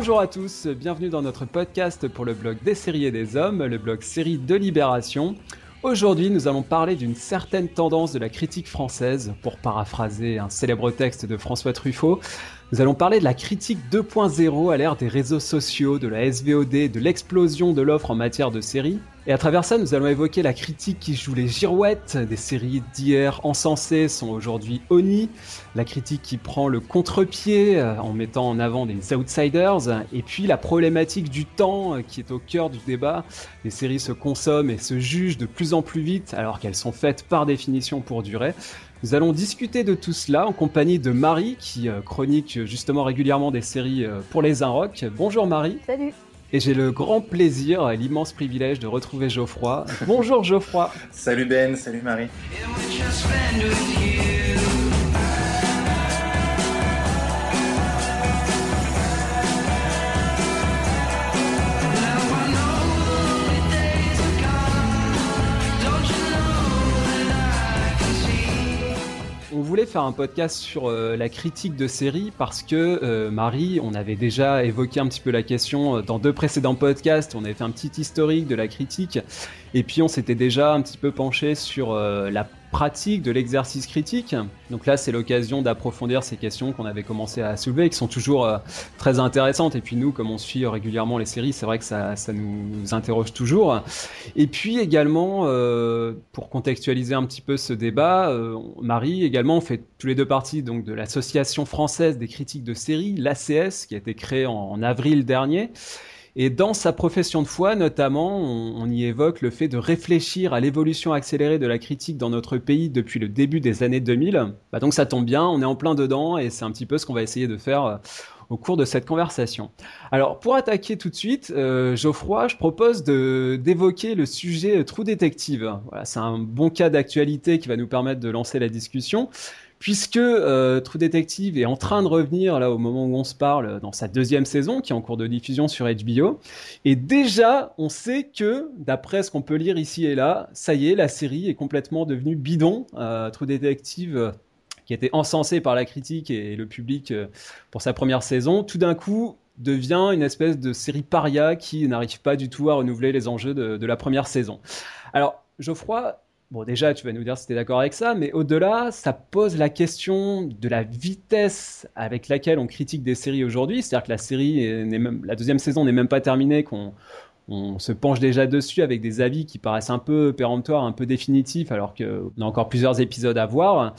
Bonjour à tous, bienvenue dans notre podcast pour le blog des séries et des hommes, le blog série de Libération. Aujourd'hui, nous allons parler d'une certaine tendance de la critique française, pour paraphraser un célèbre texte de François Truffaut. Nous allons parler de la critique 2.0 à l'ère des réseaux sociaux, de la SVOD, de l'explosion de l'offre en matière de séries. Et à travers ça, nous allons évoquer la critique qui joue les girouettes. Des séries d'hier encensées sont aujourd'hui honnies. La critique qui prend le contre-pied euh, en mettant en avant des outsiders. Et puis la problématique du temps euh, qui est au cœur du débat. Les séries se consomment et se jugent de plus en plus vite alors qu'elles sont faites par définition pour durer. Nous allons discuter de tout cela en compagnie de Marie qui euh, chronique justement régulièrement des séries pour les Inrocks. Bonjour Marie. Salut. Et j'ai le grand plaisir, l'immense privilège de retrouver Geoffroy. Bonjour Geoffroy. salut Ben, salut Marie. On voulait faire un podcast sur euh, la critique de séries parce que euh, Marie, on avait déjà évoqué un petit peu la question euh, dans deux précédents podcasts, on avait fait un petit historique de la critique et puis on s'était déjà un petit peu penché sur la pratique de l'exercice critique. Donc là, c'est l'occasion d'approfondir ces questions qu'on avait commencé à soulever et qui sont toujours euh, très intéressantes. Et puis nous, comme on suit régulièrement les séries, c'est vrai que ça, ça, nous interroge toujours. Et puis également, euh, pour contextualiser un petit peu ce débat, euh, Marie également fait tous les deux parties donc de l'association française des critiques de séries, l'ACS, qui a été créée en avril dernier. Et dans sa profession de foi, notamment, on, y évoque le fait de réfléchir à l'évolution accélérée de la critique dans notre pays depuis le début des années 2000. Bah donc ça tombe bien, on est en plein dedans et c'est un petit peu ce qu'on va essayer de faire euh, au cours de cette conversation. Alors pour attaquer tout de suite, euh, Geoffroy, je propose d'évoquer le sujet euh, Trou Détective. C'est un bon cas d'actualité qui va nous permettre de lancer la discussion puisque euh, True Detective est en train de revenir là au moment où on se parle dans sa deuxième saison qui est en cours de diffusion sur HBO et déjà on sait que d'après ce qu'on peut lire ici et là ça y est la série est complètement devenue bidon. Euh, True Detective euh, qui était encensé par la critique et le public euh, pour sa première saison tout d'un coup devient une espèce de série paria qui n'arrive pas du tout à renouveler les enjeux de la première saison. Alors Geoffroy Bon, déjà, tu vas nous dire si tu es d'accord avec ça, mais au-delà, ça pose la question de la vitesse avec laquelle on critique des séries aujourd'hui. C'est-à-dire que la série, même, la deuxième saison n'est même pas terminée, qu'on on se penche déjà dessus avec des avis qui paraissent un peu péremptoires, un peu définitifs, alors qu'on a encore plusieurs épisodes à voir.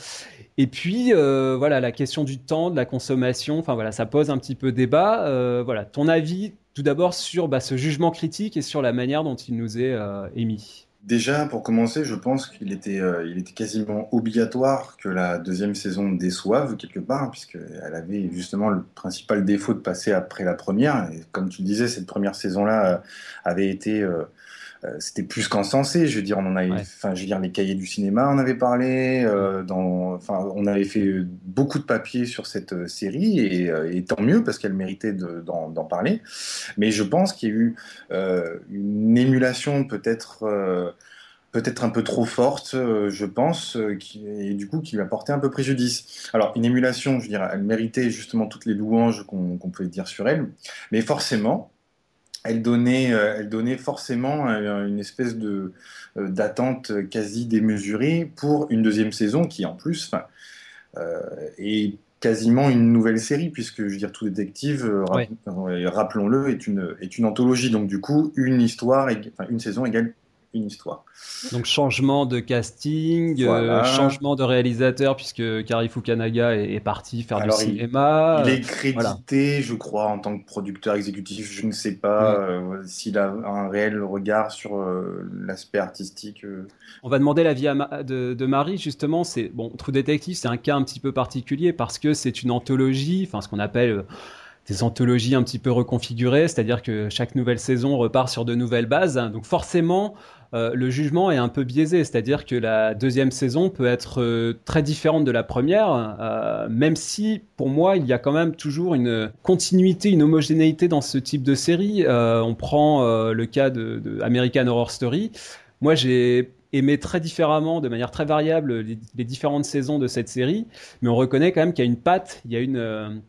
Et puis, euh, voilà, la question du temps, de la consommation, enfin voilà, ça pose un petit peu débat. Euh, voilà, ton avis tout d'abord sur bah, ce jugement critique et sur la manière dont il nous est euh, émis. Déjà, pour commencer, je pense qu'il était, euh, il était quasiment obligatoire que la deuxième saison déçoive quelque part, puisqu'elle avait justement le principal défaut de passer après la première. Et comme tu le disais, cette première saison-là euh, avait été euh, c'était plus qu'encensé. Je veux dire, on en avait, enfin, je veux dire, les cahiers du cinéma, on avait parlé. Euh, dans, enfin, on avait fait beaucoup de papiers sur cette euh, série et, tant mieux parce qu'elle méritait d'en parler. Mais je pense qu'il y a eu une émulation peut-être peut-être un peu trop forte, je pense, qui, et du coup qui lui a porté un peu préjudice. Alors, une émulation, je veux dire, elle méritait justement toutes les louanges qu'on pouvait dire sur elle, mais forcément, elle donnait, euh, elle donnait forcément euh, une espèce de euh, d'attente quasi démesurée pour une deuxième saison qui, en plus, est quasiment une nouvelle série puisque je veux dire tout détective rappelons-le est une est une anthologie. Donc du coup une histoire enfin, une saison égale une histoire. Donc changement de casting, euh, changement de réalisateur puisque Kari Fukanaga est, parti faire du cinéma. Il, est crédité, je crois, en tant que producteur exécutif. Je ne sais pas euh, s'il a un réel regard sur euh, l'aspect artistique. On va demander l'avis de, de, Marie justement. C'est bon, True Detective, c'est un cas un petit peu particulier parce que c'est une anthologie, enfin ce qu'on appelle des anthologies un petit peu reconfigurées, c'est-à-dire que chaque nouvelle saison repart sur de nouvelles bases. Donc forcément, euh, le jugement est un peu biaisé, c'est-à-dire que la deuxième saison peut être euh, très différente de la première, euh, même si pour moi il y a quand même toujours une continuité, une homogénéité dans ce type de série. on prend le cas de, American Horror Story. Moi j'ai aimé très différemment, de manière très variable, les, différentes saisons de cette série, mais on reconnaît quand même qu'il y a une patte, il y a une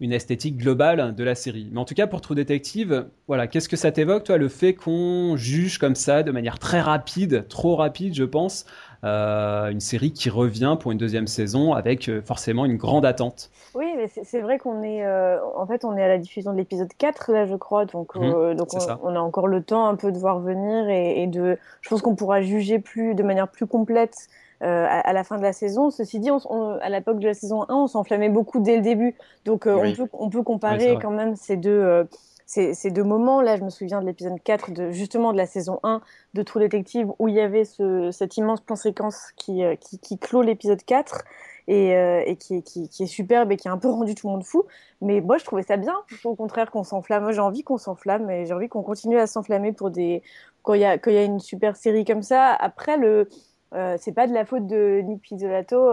une esthétique globale de la série. Mais en tout cas, pour True Detective, voilà, qu'est-ce que ça t'évoque, toi, le fait qu'on juge comme ça, de manière très rapide, trop rapide, je pense, euh, une série qui revient pour une deuxième saison avec euh, forcément une grande attente? Oui, mais c'est vrai qu'on est, euh, en fait, on est à la diffusion de l'épisode 4 là, je crois, donc, mhm, donc on, a encore le temps un peu de voir venir et, de, je pense qu'on pourra juger plus de manière plus complète. À, la fin de la saison. Ceci dit, on, à l'époque de la saison 1, on s'enflammait beaucoup dès le début. Donc on, peut, on peut comparer quand même ces deux, ces, deux moments. Là, je me souviens de l'épisode 4, de, justement de la saison 1 de True Detective, où il y avait ce, cette immense plan séquence qui, euh, qui, qui clôt l'épisode 4 et, euh, et qui, qui, qui, est superbe et qui a un peu rendu tout le monde fou. Mais moi, je trouvais ça bien, au contraire, qu'on s'enflamme. J'ai envie qu'on s'enflamme et j'ai envie qu'on continue à s'enflammer pour des... quand il y, y a une super série comme ça. Après, le... Euh, c'est pas de la faute de Nick Pizzolato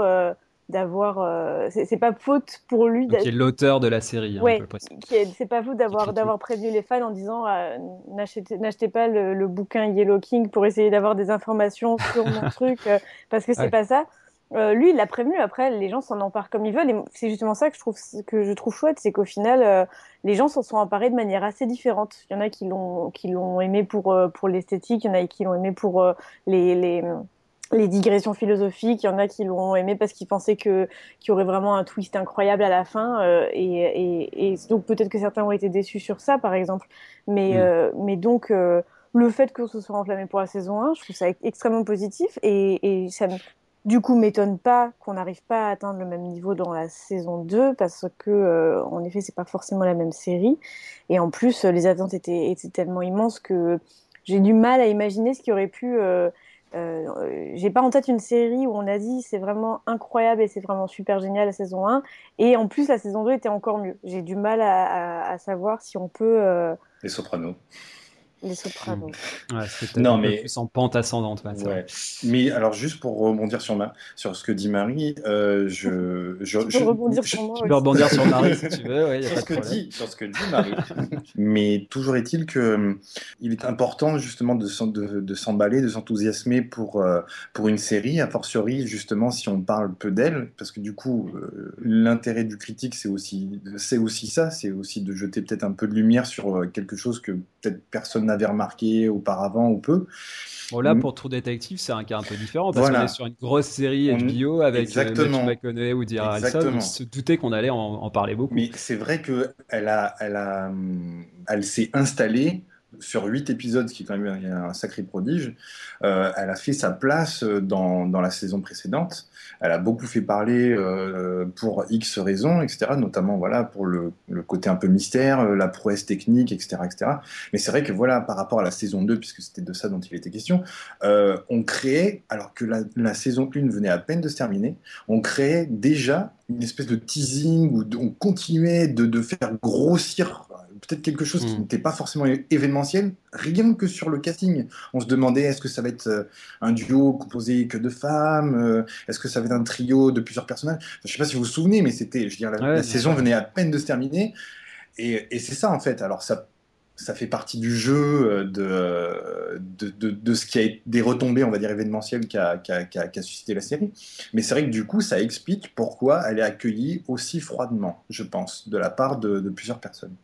d'avoir. Euh, c'est pas faute pour lui. Qui est l'auteur de la série. Hein, ouais, c'est pas faute d'avoir d'avoir prévenu les fans en disant euh, n'achetez pas le, bouquin Yellow King pour essayer d'avoir des informations sur mon truc euh, parce que c'est pas ça. lui, il l'a prévenu. Après, les gens s'en emparent comme ils veulent. Et c'est justement ça que je trouve que je trouve chouette, c'est qu'au final, les gens s'en sont emparés de manière assez différente. Il y en a qui l'ont qui l'ont aimé pour pour l'esthétique, il y en a qui l'ont aimé pour les, les les digressions philosophiques. Il y en a qui l'ont aimé parce qu'ils pensaient que qu'il y aurait vraiment un twist incroyable à la fin. Euh, et, et, donc peut-être que certains ont été déçus sur ça, par exemple. Mais, mm. euh, mais donc euh, le fait que ce soit enflammé pour la saison 1, je trouve ça extrêmement positif. Et, et ça du coup m'étonne pas qu'on n'arrive pas à atteindre le même niveau dans la saison 2 parce que en effet c'est pas forcément la même série. Et en plus les attentes étaient, étaient tellement immenses que j'ai du mal à imaginer ce qui aurait pu euh, j'ai pas en tête une série où on a dit c'est vraiment incroyable et c'est vraiment super génial la saison 1 et en plus la saison 2 était encore mieux. J'ai du mal à, savoir si on peut. Euh... Les Sopranos les sopranos. Mmh. Ouais, non, mais plus en pente ascendante. Ouais, Mais alors, juste pour rebondir sur, ma... sur ce que dit Marie, euh, je, je, tu peux rebondir sur moi. Tu peux rebondir sur Marie si tu veux. Ouais, sur, ce que dit, sur ce que dit Marie. mais toujours est-il que euh, il est important justement de, de, de s'emballer, de s'enthousiasmer pour, euh, pour une série, a fortiori justement si on parle peu d'elle, parce que du coup, euh, l'intérêt du critique, c'est aussi, c'est aussi ça, c'est aussi de jeter peut-être un peu de lumière sur quelque chose que peut-être personne n'a avait remarqué auparavant ou peu. Bon, là, pour True Detective, c'est un cas un peu différent parce qu'on est sur une grosse série HBO avec euh, Exactement. McConaughey ou Dira On se doutait qu'on allait en, parler beaucoup. Mais c'est vrai qu'elle a, elle a, elle s'est installée sur huit épisodes, qui est quand même un sacré prodige, euh, elle a fait sa place euh, dans, dans, la saison précédente. Elle a beaucoup fait parler euh, pour X raisons, etc. Notamment voilà pour le, le, côté un peu mystère, la prouesse technique, etc., etc. Mais c'est vrai que voilà par rapport à la saison 2, puisque c'était de ça dont il était question, on créait, alors que la, la, saison 1 venait à peine de se terminer, on créait déjà une espèce de teasing où on continuait de, de faire grossir peut-être quelque chose qui hmm. n'était pas forcément événementiel, rien que sur le casting. On se demandait est-ce que ça va être euh, un duo composé que de femmes, euh, est-ce que ça va être un trio de plusieurs personnages? je ne sais pas si vous vous souvenez, mais c'était, je veux dire, la, saison venait à peine de se terminer. Et, et c'est ça en fait. Alors ça, ça fait partie du jeu euh, de, de, de, de, ce qui a des retombées, on va dire, événementielles qu'a qu suscité la série. Mais c'est vrai que du coup, ça explique pourquoi elle est accueillie aussi froidement, je pense, de la part de, plusieurs personnes.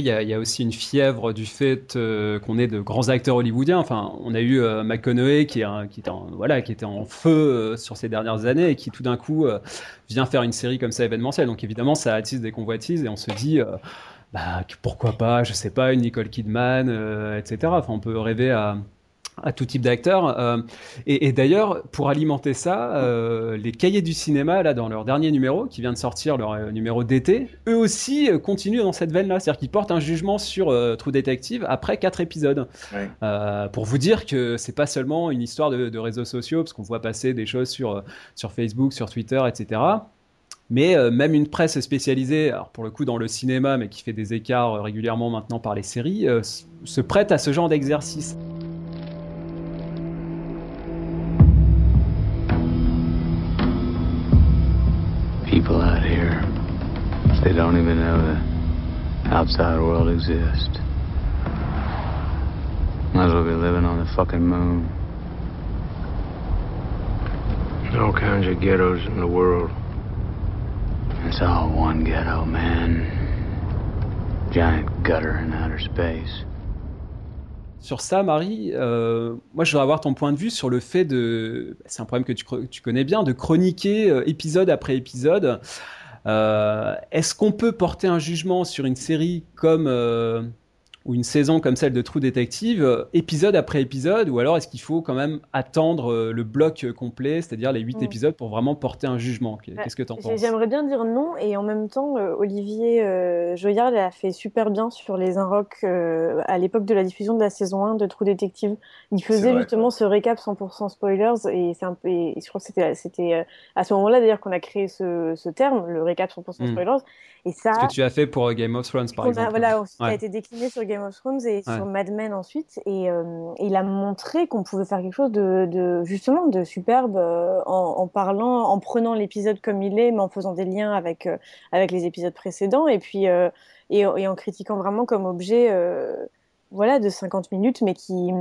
Il y, a, aussi une fièvre du fait euh, qu'on est de grands acteurs hollywoodiens. Enfin, on a eu euh, McConaughey qui, est était en, voilà, qui était en feu euh, sur ces dernières années et qui tout d'un coup vient faire une série comme ça événementielle. Donc évidemment, ça attise des convoitises et on se dit, bah, pourquoi pas, je sais pas, une Nicole Kidman, etc. Enfin, on peut rêver à, à tout type d'acteurs. Euh, et, et d'ailleurs, pour alimenter ça, euh, les cahiers du cinéma, là, dans leur dernier numéro, qui vient de sortir, leur euh, numéro d'été, eux aussi continuent dans cette veine-là. C'est-à-dire qu'ils portent un jugement sur True Detective après quatre épisodes. Ouais. pour vous dire que c'est pas seulement une histoire de, de réseaux sociaux, parce qu'on voit passer des choses sur, sur Facebook, sur Twitter, etc. Mais même une presse spécialisée, alors pour le coup dans le cinéma, mais qui fait des écarts régulièrement maintenant par les séries, se prête à ce genre d'exercice. People out here. They don't even know the outside world exists. Might as well be living on the fucking moon. There's all kinds of ghettos in the world. It's all one ghetto, man. giant gutter in outer space. Sur ça, Marie, euh, moi je voudrais avoir ton point de vue sur le fait de, c'est un problème que tu, connais bien, de chroniquer euh, épisode après épisode. Euh, est-ce qu'on peut porter un jugement sur une série comme ou une saison comme celle de True Detective, euh, épisode après épisode, ou alors est-ce qu'il faut quand même attendre euh, le bloc complet, c'est-à-dire les huit mm. épisodes, pour vraiment porter un jugement? Bah, Qu'est-ce que tu en penses? J'aimerais bien dire non, et en même temps, euh, Olivier Joyard a fait super bien sur les Inrocks à l'époque de la diffusion de la saison 1 de True Detective. Il faisait justement ce récap 100% spoilers, et, c'est un peu, et je crois que c'était, c'était à ce moment-là d'ailleurs qu'on a créé ce, ce, terme, le récap 100% mm. spoilers. Et ça, ce que tu as fait pour Game of Thrones, par exemple. voilà, ça a été décliné sur Game of Thrones et sur Mad Men ensuite. Et, euh, il a montré qu'on pouvait faire quelque chose de, justement de superbe euh, en, parlant, en prenant l'épisode comme il est, mais en faisant des liens avec, euh, avec les épisodes précédents. Et puis et, et, en critiquant vraiment comme objet voilà, de 50 minutes, mais qui,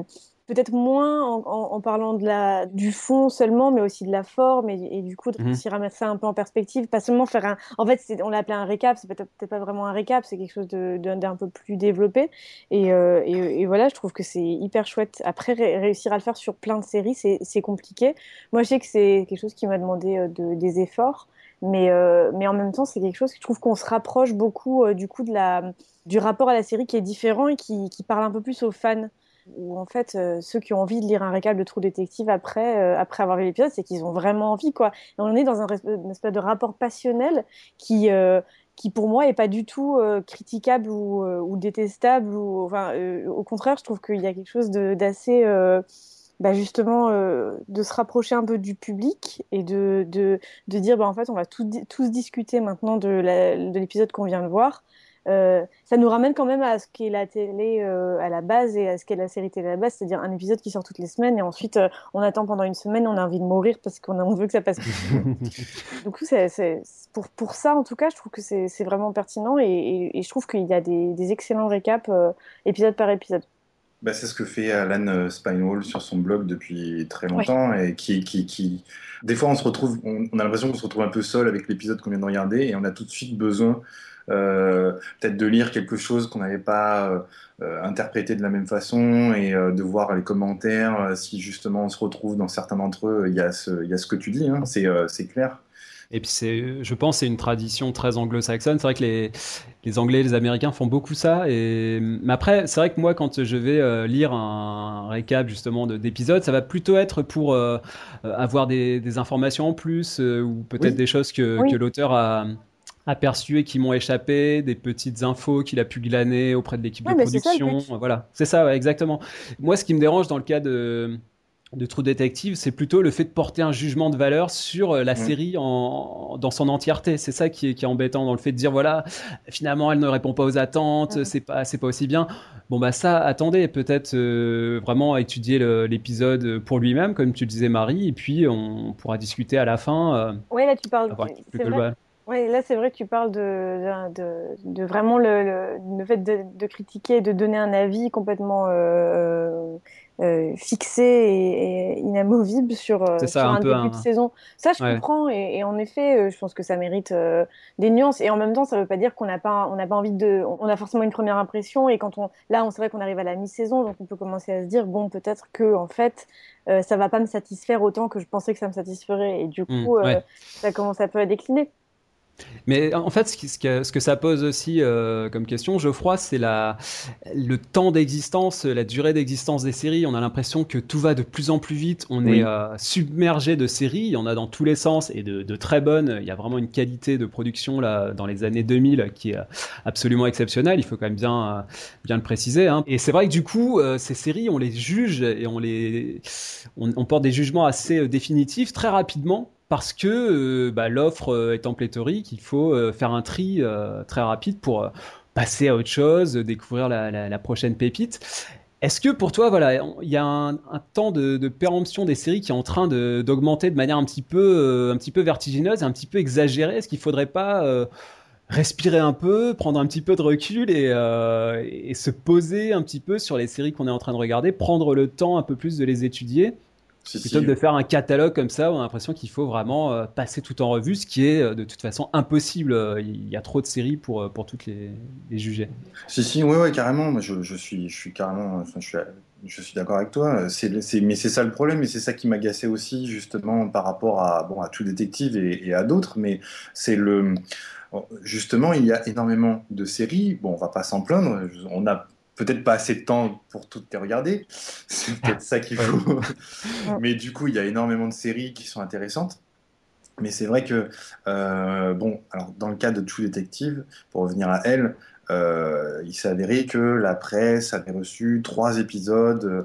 peut-être moins en, parlant de la, du fond seulement, mais aussi de la forme et, du coup de réussir à mettre ça un peu en perspective, pas seulement faire un. En fait, on l'a appelé un récap, c'est peut-être pas vraiment un récap, c'est quelque chose d'un peu plus développé. Euh, et, et, voilà, je trouve que c'est hyper chouette. Après, réussir à le faire sur plein de séries, c'est compliqué. Moi, je sais que c'est quelque chose qui m'a demandé euh, de, des efforts. Mais, euh, mais en même temps, c'est quelque chose que je trouve qu'on se rapproche beaucoup du coup de la, du rapport à la série qui est différent et qui, qui parle un peu plus aux fans où en fait euh, ceux qui ont envie de lire un récap de True Detective après euh, après avoir vu l'épisode c'est qu'ils ont vraiment envie quoi. On est dans un une espèce de rapport passionnel qui euh, qui pour moi est pas du tout critiquable ou, ou, détestable ou enfin au contraire je trouve qu'il y a quelque chose d'assez bah justement de se rapprocher un peu du public et de, de, de dire bah en fait on va tout, tous discuter maintenant de l'épisode qu'on vient de voir euh, ça nous ramène quand même à ce qu'est la télé euh, à la base et à ce qu'est la série télé à la base, c'est-à-dire un épisode qui sort toutes les semaines et ensuite euh, on attend pendant une semaine, on a envie de mourir parce qu'on veut que ça passe. du coup, pour, pour ça en tout cas, je trouve que c'est, vraiment pertinent et, et, je trouve qu'il y a des, des excellents récaps épisode par épisode. Bah, c'est ce que fait Alan Spinewall sur son blog depuis très longtemps et qui, qui, qui, des fois on se retrouve, on, on a l'impression qu'on se retrouve un peu seul avec l'épisode qu'on vient de regarder et on a tout de suite besoin peut-être de lire quelque chose qu'on n'avait pas euh, euh, interprété de la même façon et de voir les commentaires, si justement on se retrouve dans certains d'entre eux, il y, a ce, il y a ce que tu dis, hein, c'est clair. Et puis c'est, je pense, c'est une tradition très anglo-saxonne. C'est vrai que les, les Anglais, les Américains font beaucoup ça. Et mais après, c'est vrai que moi, quand je vais lire un récap justement d'épisodes, ça va plutôt être pour avoir des, des, informations en plus ou peut-être des choses que, que l'auteur a aperçus et qui m'ont échappé, des petites infos qu'il a pu glaner auprès de l'équipe de production. voilà, c'est ça, exactement. Moi, ce qui me dérange dans le cas de, de True Detective, c'est plutôt le fait de porter un jugement de valeur sur euh, la série en, dans son entièreté. C'est ça qui est, qui est, embêtant dans le fait de dire voilà, finalement, elle ne répond pas aux attentes, c'est pas, c'est pas aussi bien. Bon bah ça, attendez, peut-être euh, vraiment étudier l'épisode pour lui-même, comme tu le disais Marie, et puis on pourra discuter à la fin. Euh, oui, là tu parles. C'est vrai. Oui, là c'est vrai que tu parles de, de, de vraiment le, le, fait de, de, critiquer, de donner un avis complètement euh, euh, fixé et, inamovible sur, euh, sur un, début de saison. Ça, je comprends et, et, en effet, euh, je pense que ça mérite euh, des nuances. Et en même temps, ça ne veut pas dire qu'on n'a pas, on n'a pas envie de, on a forcément une première impression. Et quand on, là, on sait vrai qu'on arrive à la mi-saison, donc on peut commencer à se dire bon, peut-être que en fait, euh, ça va pas me satisfaire autant que je pensais que ça me satisferait. Et du mmh, coup, ça commence un peu à décliner. Mais en fait, ce, que, ça pose aussi euh, comme question, Geoffroy, c'est le temps d'existence, la durée d'existence des séries. On a l'impression que tout va de plus en plus vite. On est euh, submergé de séries. Il y en a dans tous les sens et de, très bonnes. Il y a vraiment une qualité de production là dans les années 2000 qui est absolument exceptionnelle. Il faut quand même bien, bien le préciser. Hein. Et c'est vrai que du coup, euh, ces séries, on les juge et on les, on porte des jugements assez définitifs très rapidement parce que euh, bah, l'offre euh, en pléthorique, il faut euh, faire un tri très rapide pour passer à autre chose, découvrir la, prochaine pépite. Est-ce que pour toi, voilà, il y a un, temps de, péremption des séries qui est en train d'augmenter de, manière un petit peu, vertigineuse, un petit peu exagérée? Est-ce qu'il faudrait pas respirer un peu, prendre un petit peu de recul et se poser un petit peu sur les séries qu'on est en train de regarder, prendre le temps un peu plus de les étudier? Plutôt que de faire un catalogue comme ça, on a l'impression qu'il faut vraiment euh, passer tout en revue, ce qui est euh, de toute façon impossible. Euh, il y a trop de séries pour, pour toutes les, les juger. Si, si, oui, ouais, carrément. Moi, je, je, suis, je suis carrément, je suis, je suis d'accord avec toi. C'est, mais c'est ça le problème, et c'est ça qui m'agaçait aussi, justement, par rapport à, bon, à tout détective et, et à d'autres. Mais c'est le. Justement, il y a énormément de séries. Bon, on va pas s'en plaindre. On a peut-être pas assez de temps pour toutes les regarder. C'est peut-être ça qu'il faut. Mais du coup, il y a énormément de séries qui sont intéressantes. Mais c'est vrai que, euh, bon, alors dans le cas de True Detective, pour revenir à elle, euh, il s'est avéré que la presse avait reçu trois épisodes euh,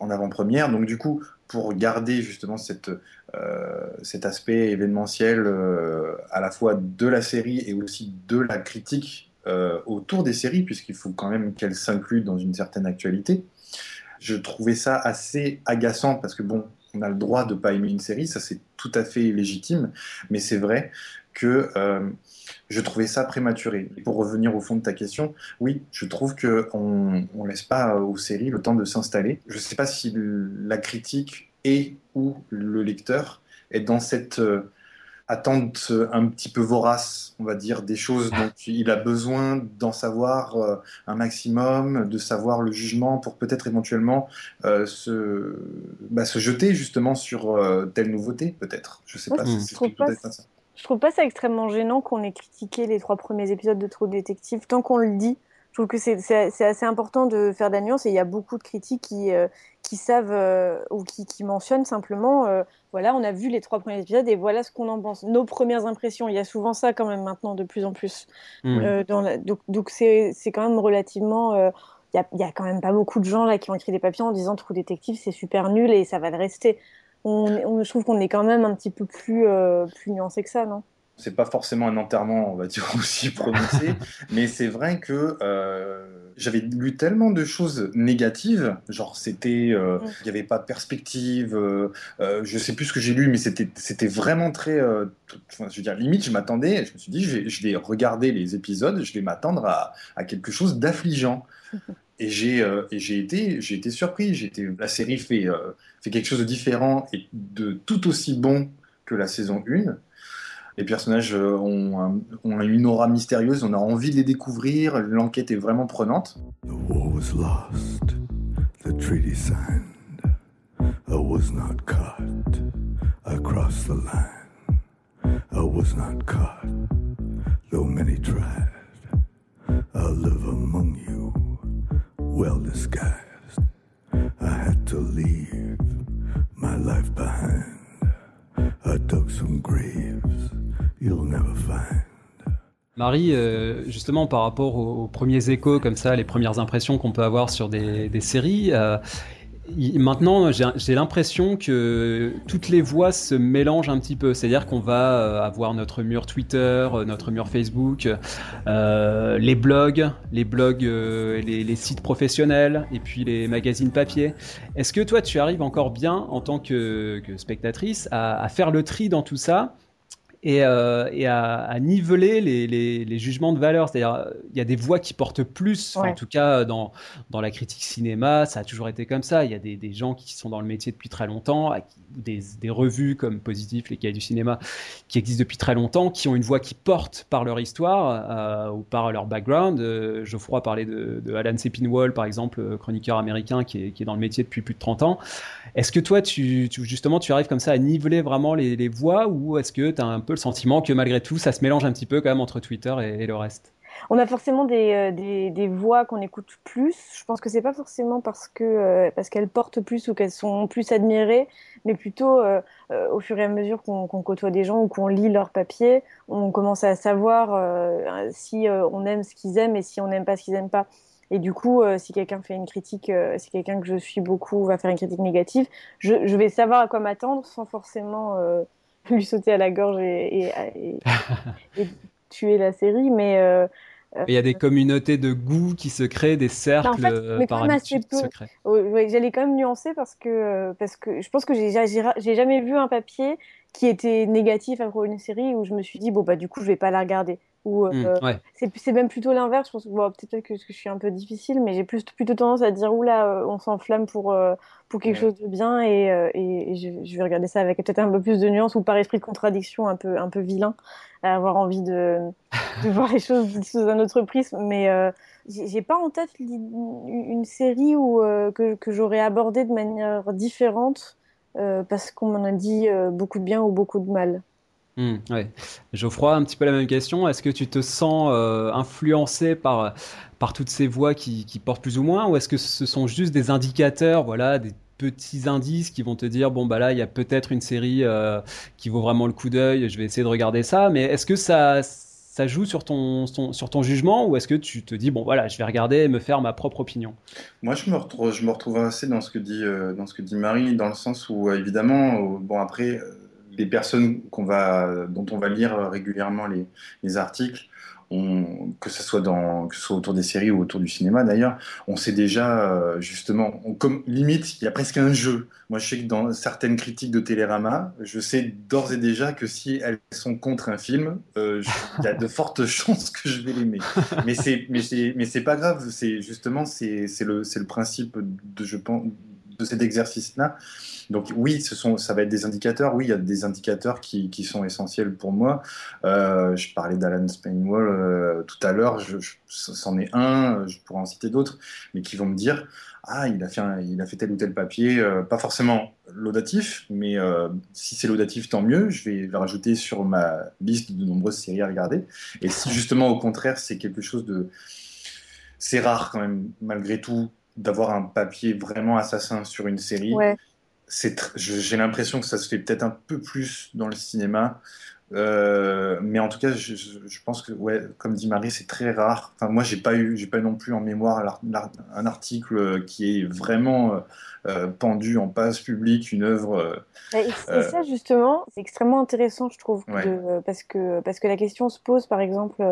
en avant-première. Donc du coup, pour garder justement cette, euh, cet aspect événementiel euh, à la fois de la série et aussi de la critique euh, autour des séries, puisqu'il faut quand même qu'elles s'incluent dans une certaine actualité. Je trouvais ça assez agaçant parce que bon, on a le droit de pas aimer une série, ça c'est tout à fait légitime, mais c'est vrai que euh, je trouvais ça prématuré. Pour revenir au fond de ta question, oui, je trouve que on, laisse pas aux séries le temps de s'installer. Je sais pas si la critique et ou le lecteur est dans cette euh, attente un petit peu vorace, on va dire, des choses dont il a besoin d'en savoir euh, un maximum, de savoir le jugement pour peut-être éventuellement euh, se, bah, se jeter justement sur euh, telle nouveauté, peut-être. Je sais pas. si je, trouve pas ça. je trouve pas ça extrêmement gênant qu'on ait critiqué les trois premiers épisodes de Trop Détective, tant qu'on le dit. Je trouve que c'est assez important de faire de la nuance et il y a beaucoup de critiques qui, euh, qui savent euh, ou qui, qui, mentionnent simplement, euh, voilà, on a vu les trois premiers épisodes et voilà ce qu'on en pense. Nos premières impressions, il y a souvent ça quand même maintenant de plus en plus. Mmh. Dans la, donc c'est quand même relativement... Il y, a, y, a, quand même pas beaucoup de gens là qui ont écrit des papiers en disant Trou Détective c'est super nul et ça va le rester. On, on, je trouve qu'on est quand même un petit peu plus, plus nuancé que ça, non? C'est pas forcément un enterrement, on va dire aussi prononcé, mais c'est vrai que euh, j'avais lu tellement de choses négatives, genre c'était, euh, il n'y avait pas de perspective, euh, euh, je sais plus ce que j'ai lu, mais c'était c'était vraiment très, euh, je veux dire limite, je m'attendais, je me suis dit, je vais, je vais regarder les épisodes, je vais m'attendre à, à, quelque chose d'affligeant. Et j'ai euh, été j'ai été surpris. Été la série fait fait quelque chose de différent et de tout aussi bon que la saison 1 les personnages euh, ont, ont, une aura mystérieuse, on a envie de les découvrir, l'enquête est vraiment prenante. The war was lost, the treaty signed, I was not caught, I crossed the line, I was not caught, though many tried, I live among you, well disguised, I had to leave my life behind. I dug some graves. Marie, euh, justement par rapport aux, premiers échos comme ça, les premières impressions qu'on peut avoir sur des, séries, euh, maintenant j'ai l'impression que toutes les voix se mélangent un petit peu. C'est-à-dire qu'on va euh, avoir notre mur Twitter, notre mur Facebook, les blogs, les blogs, les, sites professionnels et puis les magazines papier. Est-ce que toi tu arrives encore bien en tant que, que spectatrice à, à faire le tri dans tout ça? Et, euh, et à, à, niveler les, les, les, jugements de valeur. C'est-à-dire, il y a des voix qui portent plus, ouais. en tout cas dans, dans la critique cinéma, ça a toujours été comme ça. Il y a des, des gens qui sont dans le métier depuis très longtemps, des, des revues comme Positif, les cahiers du cinéma, qui existent depuis très longtemps, qui ont une voix qui porte par leur histoire euh, ou par leur background. Euh, Geoffroy parlait de, de Alan Sepinwall, par exemple, chroniqueur américain qui est, qui est dans le métier depuis plus de 30 ans. Est-ce que toi, tu, justement, tu arrives comme ça à niveler vraiment les, voix ou est-ce que tu as un peu le sentiment que malgré tout, ça se mélange un petit peu quand même entre Twitter et, le reste? On a forcément des, euh, des, voix qu'on écoute plus. Je pense que c'est pas forcément parce que euh, parce qu'elles portent plus ou qu'elles sont plus admirées, mais plutôt euh, au fur et à mesure qu'on qu côtoie des gens ou qu'on lit leurs papiers, on commence à savoir si on aime ce qu'ils aiment et si on n'aime pas ce qu'ils aiment pas. Et du coup, euh, si quelqu'un fait une critique, euh, si quelqu'un que je suis beaucoup va faire une critique négative, je, je vais savoir à quoi m'attendre sans forcément euh, lui sauter à la gorge et, et, et, et tuer la série. Mais il y a des communautés de goût qui se créent, des cercles en fait, mais par habitude qui se créent. Oui, J'allais quand même nuancer parce que, parce que je pense que j'ai jamais vu un papier qui était négatif à une série où je me suis dit, bon, bah, du coup, je vais pas la regarder. Ou mmh, c'est même plutôt l'inverse. Je pense peut-être que, je suis un peu difficile, mais j'ai plus plutôt tendance à dire oula, on s'enflamme pour pour quelque chose de bien et, et, je, vais regarder ça avec peut-être un peu plus de nuance ou par esprit de contradiction un peu un peu vilain, à avoir envie de, de voir les choses sous un autre prisme. Mais j'ai pas en tête une, série où, que, que j'aurais abordé de manière différente euh, parce qu'on m'en a dit euh, beaucoup de bien ou beaucoup de mal. Mmh, ouais. Geoffroy, un petit peu la même question. Est-ce que tu te sens euh, influencé par, par toutes ces voix qui, qui, portent plus ou moins, ou est-ce que ce sont juste des indicateurs, voilà, des petits indices qui vont te dire bon bah là il y a peut-être une série qui vaut vraiment le coup d'œil, je vais essayer de regarder ça. Mais est-ce que ça ça joue sur ton, sur ton jugement ou est-ce que tu te dis bon voilà je vais regarder et me faire ma propre opinion? Moi je me retrouve je me retrouve assez dans ce que dit euh, dans ce que dit Marie dans le sens où euh, évidemment euh, bon après les personnes dont on va lire régulièrement les, les articles que ce soit autour des séries ou autour du cinéma d'ailleurs, on sait déjà euh, justement, comme limite, il y a presque un jeu. Moi, je sais que dans certaines critiques de Télérama, je sais d'ores et déjà que si elles sont contre un film, euh, il y a de fortes chances que je vais l'aimer. Mais c'est, mais pas grave. C'est justement, le, c'est le principe de, je pense, cet exercice-là. Donc oui, ce sont, ça va être des indicateurs. Oui, il y a des indicateurs qui, qui sont essentiels pour moi. Euh, je parlais d'Alan Spainwall euh, tout à l'heure. Je, c'en est un. Je pourrais en citer d'autres, mais qui vont me dire ah il a fait il a fait tel ou tel papier, euh, pas forcément laudatif, mais si c'est laudatif tant mieux. Je vais rajouter sur ma liste de nombreuses séries à regarder. Et si justement au contraire c'est quelque chose de c'est rare quand même malgré tout d'avoir un papier vraiment assassin sur une série. Ouais j'ai l'impression que ça se fait peut-être un peu plus dans le cinéma. Euh, mais en tout cas, je, pense que, ouais, comme dit Marie, c'est très rare. Enfin, moi, j'ai pas eu, j'ai pas non plus en mémoire un article qui est vraiment euh, euh, pendu en passe publique, une œuvre. et, ça, justement, c'est extrêmement intéressant, je trouve, parce que parce que la question se pose, par exemple.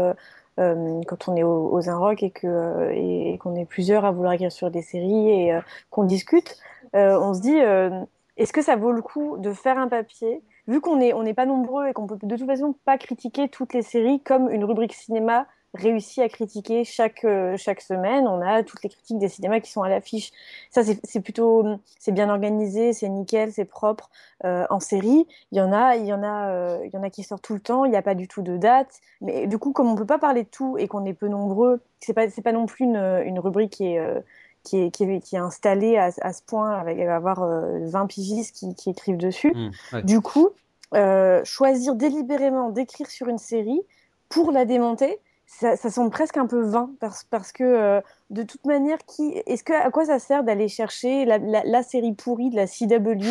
Quand on est aux, aux Rock et que et, qu'on est plusieurs à vouloir écrire sur des séries et qu'on discute, euh, on se dit, euh, est-ce que ça vaut le coup de faire un papier Vu qu'on n'est on n'est pas nombreux et qu'on peut de toute façon pas critiquer toutes les séries comme une rubrique cinéma réussit à critiquer chaque, euh, chaque semaine. On a toutes les critiques des cinémas qui sont à l'affiche. Ça, c'est plutôt, c'est bien organisé, c'est nickel, c'est propre. en série, il y en a, il y en a, il y en a qui sortent tout le temps. Il n'y a pas du tout de date. Mais du coup, comme on peut pas parler de tout et qu'on est peu nombreux, c'est pas, c'est pas non plus une, une rubrique qui est qui est, qui est, qui est installé à, à, ce point, avec il va avoir 20 euh, pigistes qui, qui, écrivent dessus. Mmh, du coup, euh, choisir délibérément d'écrire sur une série pour la démonter, ça, semble presque un peu vain parce, que euh, de toute manière, qui, est-ce que à quoi ça sert d'aller chercher la, série pourrie de la CW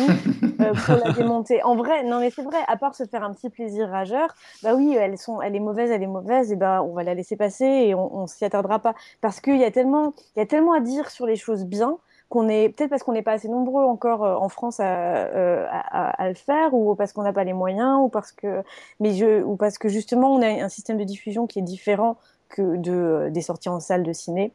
euh, pour la démonter? En vrai, non mais c'est vrai. À part se faire un petit plaisir rageur, bah oui, elles sont, elle est mauvaise, elle est mauvaise, et ben on va la laisser passer et on, on s'y attardera pas parce qu'il y a tellement, il y a tellement à dire sur les choses bien qu'on est peut-être parce qu'on n'est pas assez nombreux encore euh, en France euh, à, à, à, le faire ou parce qu'on n'a pas les moyens ou parce que mais je ou parce que justement on a un système de diffusion qui est différent que de des sorties en salle de ciné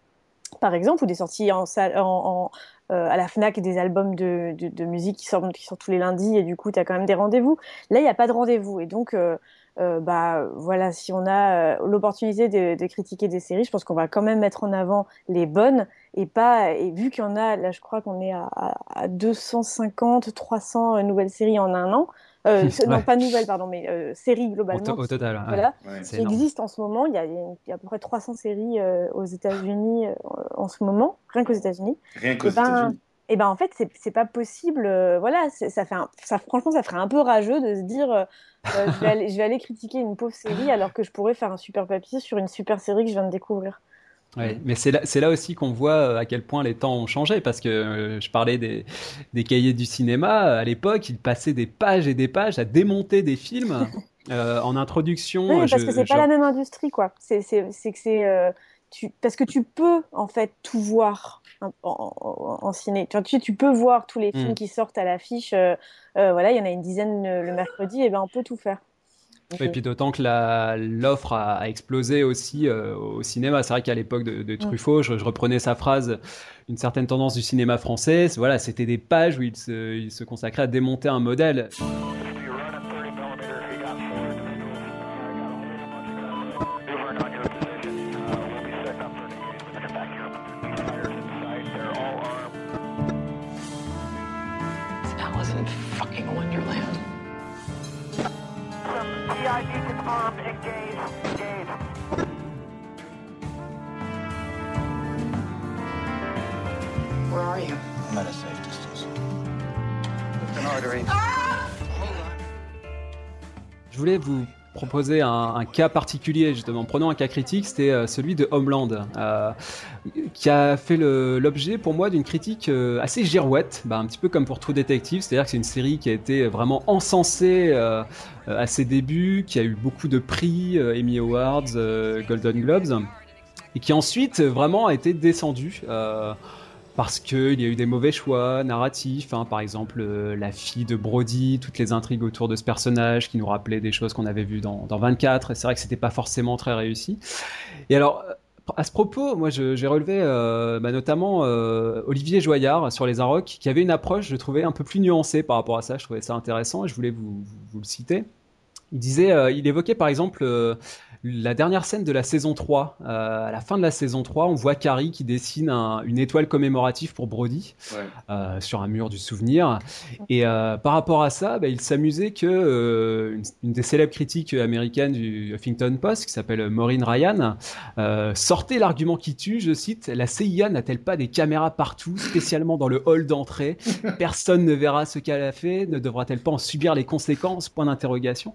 par exemple ou des sorties en salle en, euh, à la Fnac des albums de, de, de, musique qui sortent qui sortent tous les lundis et du coup tu as quand même des rendez-vous. Là il n'y a pas de rendez-vous et donc euh, bah voilà, si on a euh, l'opportunité de, de, critiquer des séries, je pense qu'on va quand même mettre en avant les bonnes et pas et vu qu'il y en a, là je crois qu'on est à, à, 250, 300 nouvelles séries en un an. Euh, Non, pas nouvelles, pardon, mais euh, séries globalement. Au, total, voilà, qui existent en ce moment. Il y, a, il y, a, à peu près 300 séries aux États-Unis en ce moment, rien qu'aux États-Unis. Rien qu'aux ben, États-Unis et ben en fait c'est pas possible euh, voilà ça fait ça franchement ça ferait un peu rageux de se dire euh, euh, je, vais aller, je, vais aller, critiquer une pauvre série alors que je pourrais faire un super papier sur une super série que je viens de découvrir Ouais, mais c'est là, là, aussi qu'on voit à quel point les temps ont changé parce que je parlais des, des, cahiers du cinéma. À l'époque, ils passaient des pages et des pages à démonter des films en introduction. Oui, parce que c'est pas la même industrie, quoi. C'est que c'est tu, parce que tu peux en fait tout voir en, ciné. Tu, tu, peux voir tous les films mm. qui sortent à l'affiche. Euh, euh, voilà, il y en a une dizaine le, mercredi, et ben on peut tout faire. Et puis d'autant que l'offre a, explosé aussi euh, au cinéma. C'est vrai qu'à l'époque de, mm. Truffaut, je, reprenais sa phrase, une certaine tendance du cinéma français. Voilà, c'était des pages où il se, il se consacrait à démonter un modèle. Voulais vous proposer un, cas particulier, justement. Prenons un cas critique, c'était euh, celui de Homeland, euh, qui a fait l'objet pour moi d'une critique euh, assez girouette, bah, un petit peu comme pour True Detective, c'est-à-dire que c'est une série qui a été vraiment encensée à ses débuts, qui a eu beaucoup de prix, Emmy Awards, Golden Globes, et qui ensuite vraiment a été descendue parce qu'il y a eu des mauvais choix narratifs, hein. par exemple euh, la fille de Brody, toutes les intrigues autour de ce personnage qui nous rappelaient des choses qu'on avait vues dans, dans 24, et c'est vrai que c'était pas forcément très réussi. Et alors, à ce propos, moi j'ai relevé euh, bah, notamment euh, Olivier Joyard sur les Arocs, qui avait une approche, je trouvais, un peu plus nuancée par rapport à ça, je trouvais ça intéressant, et je voulais vous, vous, le citer. Il disait, il évoquait par exemple la dernière scène de la saison 3, euh, à la fin de la saison 3, on voit Carrie qui dessine une étoile commémorative pour Brody euh, sur un mur du souvenir. Et euh, par rapport à ça, bah, il s'amusait que une, des célèbres critiques américaines du Huffington Post, qui s'appelle Maureen Ryan, sortait l'argument qui tue, je cite, La CIA n'a-t-elle pas des caméras partout, spécialement dans le hall d'entrée? Personne ne verra ce qu'elle a fait, ne devra-t-elle pas en subir les conséquences? Point d'interrogation.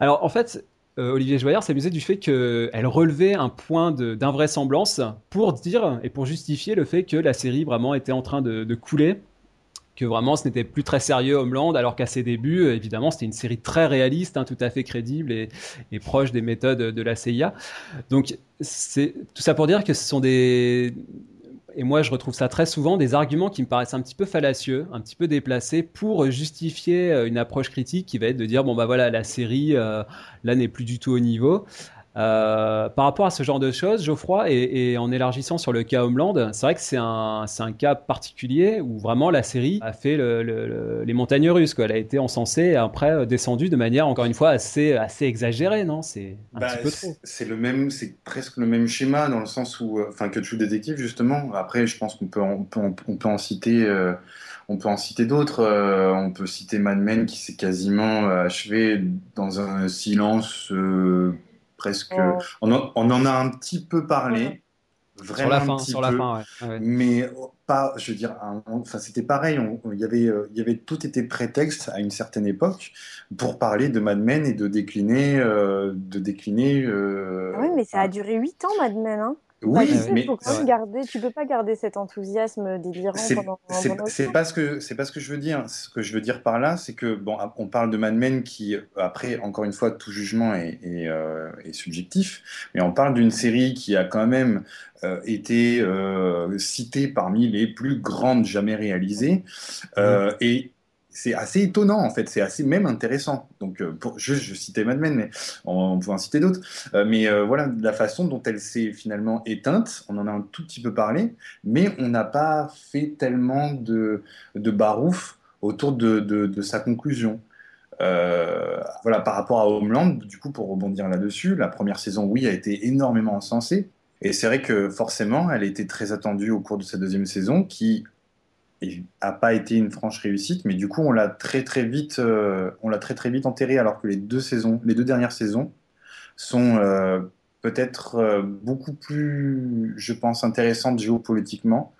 Alors en fait, euh, Olivier Joyard s'amusait du fait qu'elle relevait un point d'invraisemblance pour dire et pour justifier le fait que la série vraiment était en train de, couler que vraiment ce n'était plus très sérieux Homeland, alors qu'à ses débuts, évidemment, c'était une série très réaliste, hein, tout à fait crédible et, et, proche des méthodes de la CIA. Donc, c'est tout ça pour dire que ce sont des, et moi je retrouve ça très souvent, des arguments qui me paraissent un petit peu fallacieux, un petit peu déplacés pour justifier euh, une approche critique qui va être de dire bon bah voilà la série euh, là n'est plus du tout au niveau. Euh, par rapport à ce genre de choses, Geoffroy, et, en élargissant sur le cas Homeland, c'est vrai que c'est un, un, cas particulier où vraiment la série a fait les montagnes russes. Quoi. Elle a été encensée et après euh, descendue de manière, encore une fois, assez, assez exagérée, non? C'est un bah, petit peu trop. C'est le même, c'est presque le même schéma dans le sens où, euh, enfin, que True Detective justement. Après, je pense qu'on peut, on peut, on peut en citer. on peut en citer d'autres. on peut citer Mad Men qui s'est quasiment achevé dans un silence presque. On, en, on, en, a un petit peu parlé. Vraiment sur la fin, sur la fin, ouais. Mais pas, je veux dire, enfin, c'était pareil. Il y avait, il y avait tout était prétexte à une certaine époque pour parler de Mad Men et de décliner, euh, de décliner. Euh, ah oui, mais ça a duré 8 ans, Mad Men. Hein oui, mais garder, tu peux pas garder cet enthousiasme délirant pendant. C'est pas ce que c'est pas ce que je veux dire. Ce que je veux dire par là, c'est que bon, on parle de Mad Men qui, après, encore une fois, tout jugement est, est, euh, est subjectif, mais on parle d'une série qui a quand même euh, été euh, citée parmi les plus grandes jamais réalisées euh, et c'est assez étonnant en fait, c'est assez même intéressant. Donc, euh, pour, je, citais Mad Men, mais on, peut en citer d'autres. Euh, mais euh, voilà, la façon dont elle s'est finalement éteinte, on en a un tout petit peu parlé, mais on n'a pas fait tellement de, de barouf autour de, de, sa conclusion. voilà, par rapport à Homeland, du coup, pour rebondir là-dessus, la première saison, oui, a été énormément encensée. Et c'est vrai que forcément, elle a été très attendue au cours de sa deuxième saison, qui n'a pas été une franche réussite, mais du coup on l'a très très vite, euh, on l'a très très vite enterré, alors que les deux saisons, les deux dernières saisons sont euh, peut-être euh, beaucoup plus, je pense, intéressantes géopolitiquement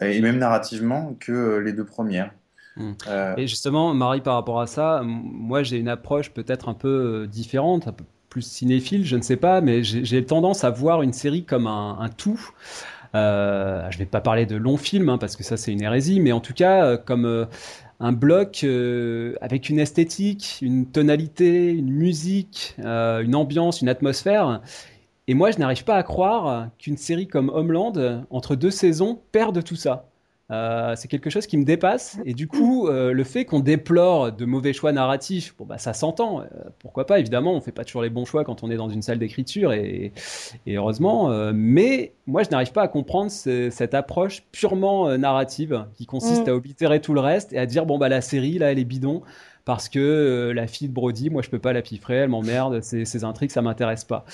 et même narrativement que les deux premières. Hmm. Et justement, Marie, par rapport à ça, moi j'ai une approche peut-être un peu différente, un peu plus cinéphile, je ne sais pas, mais j'ai tendance à voir une série comme un, un tout. Euh, je ne vais pas parler de long film hein, parce que ça c'est une hérésie, mais en tout cas euh, comme euh, un bloc avec une esthétique, une tonalité, une musique, une ambiance, une atmosphère. Et moi, je n'arrive pas à croire qu'une série comme Homeland, entre deux saisons, perde tout ça. Euh, c'est quelque chose qui me dépasse. Et du coup, euh, le fait qu'on déplore de mauvais choix narratifs, bon, bah, ça s'entend. Euh, pourquoi pas, évidemment, on fait pas toujours les bons choix quand on est dans une salle d'écriture, et, heureusement. mais moi, je n'arrive pas à comprendre cette approche purement narrative qui consiste mm. à oblitérer tout le reste et à dire, bon, bah, la série, là, elle est bidon. Parce que la fille de Brody, moi je peux pas la piffrer, elle m'emmerde, ces, ces intrigues ça m'intéresse pas.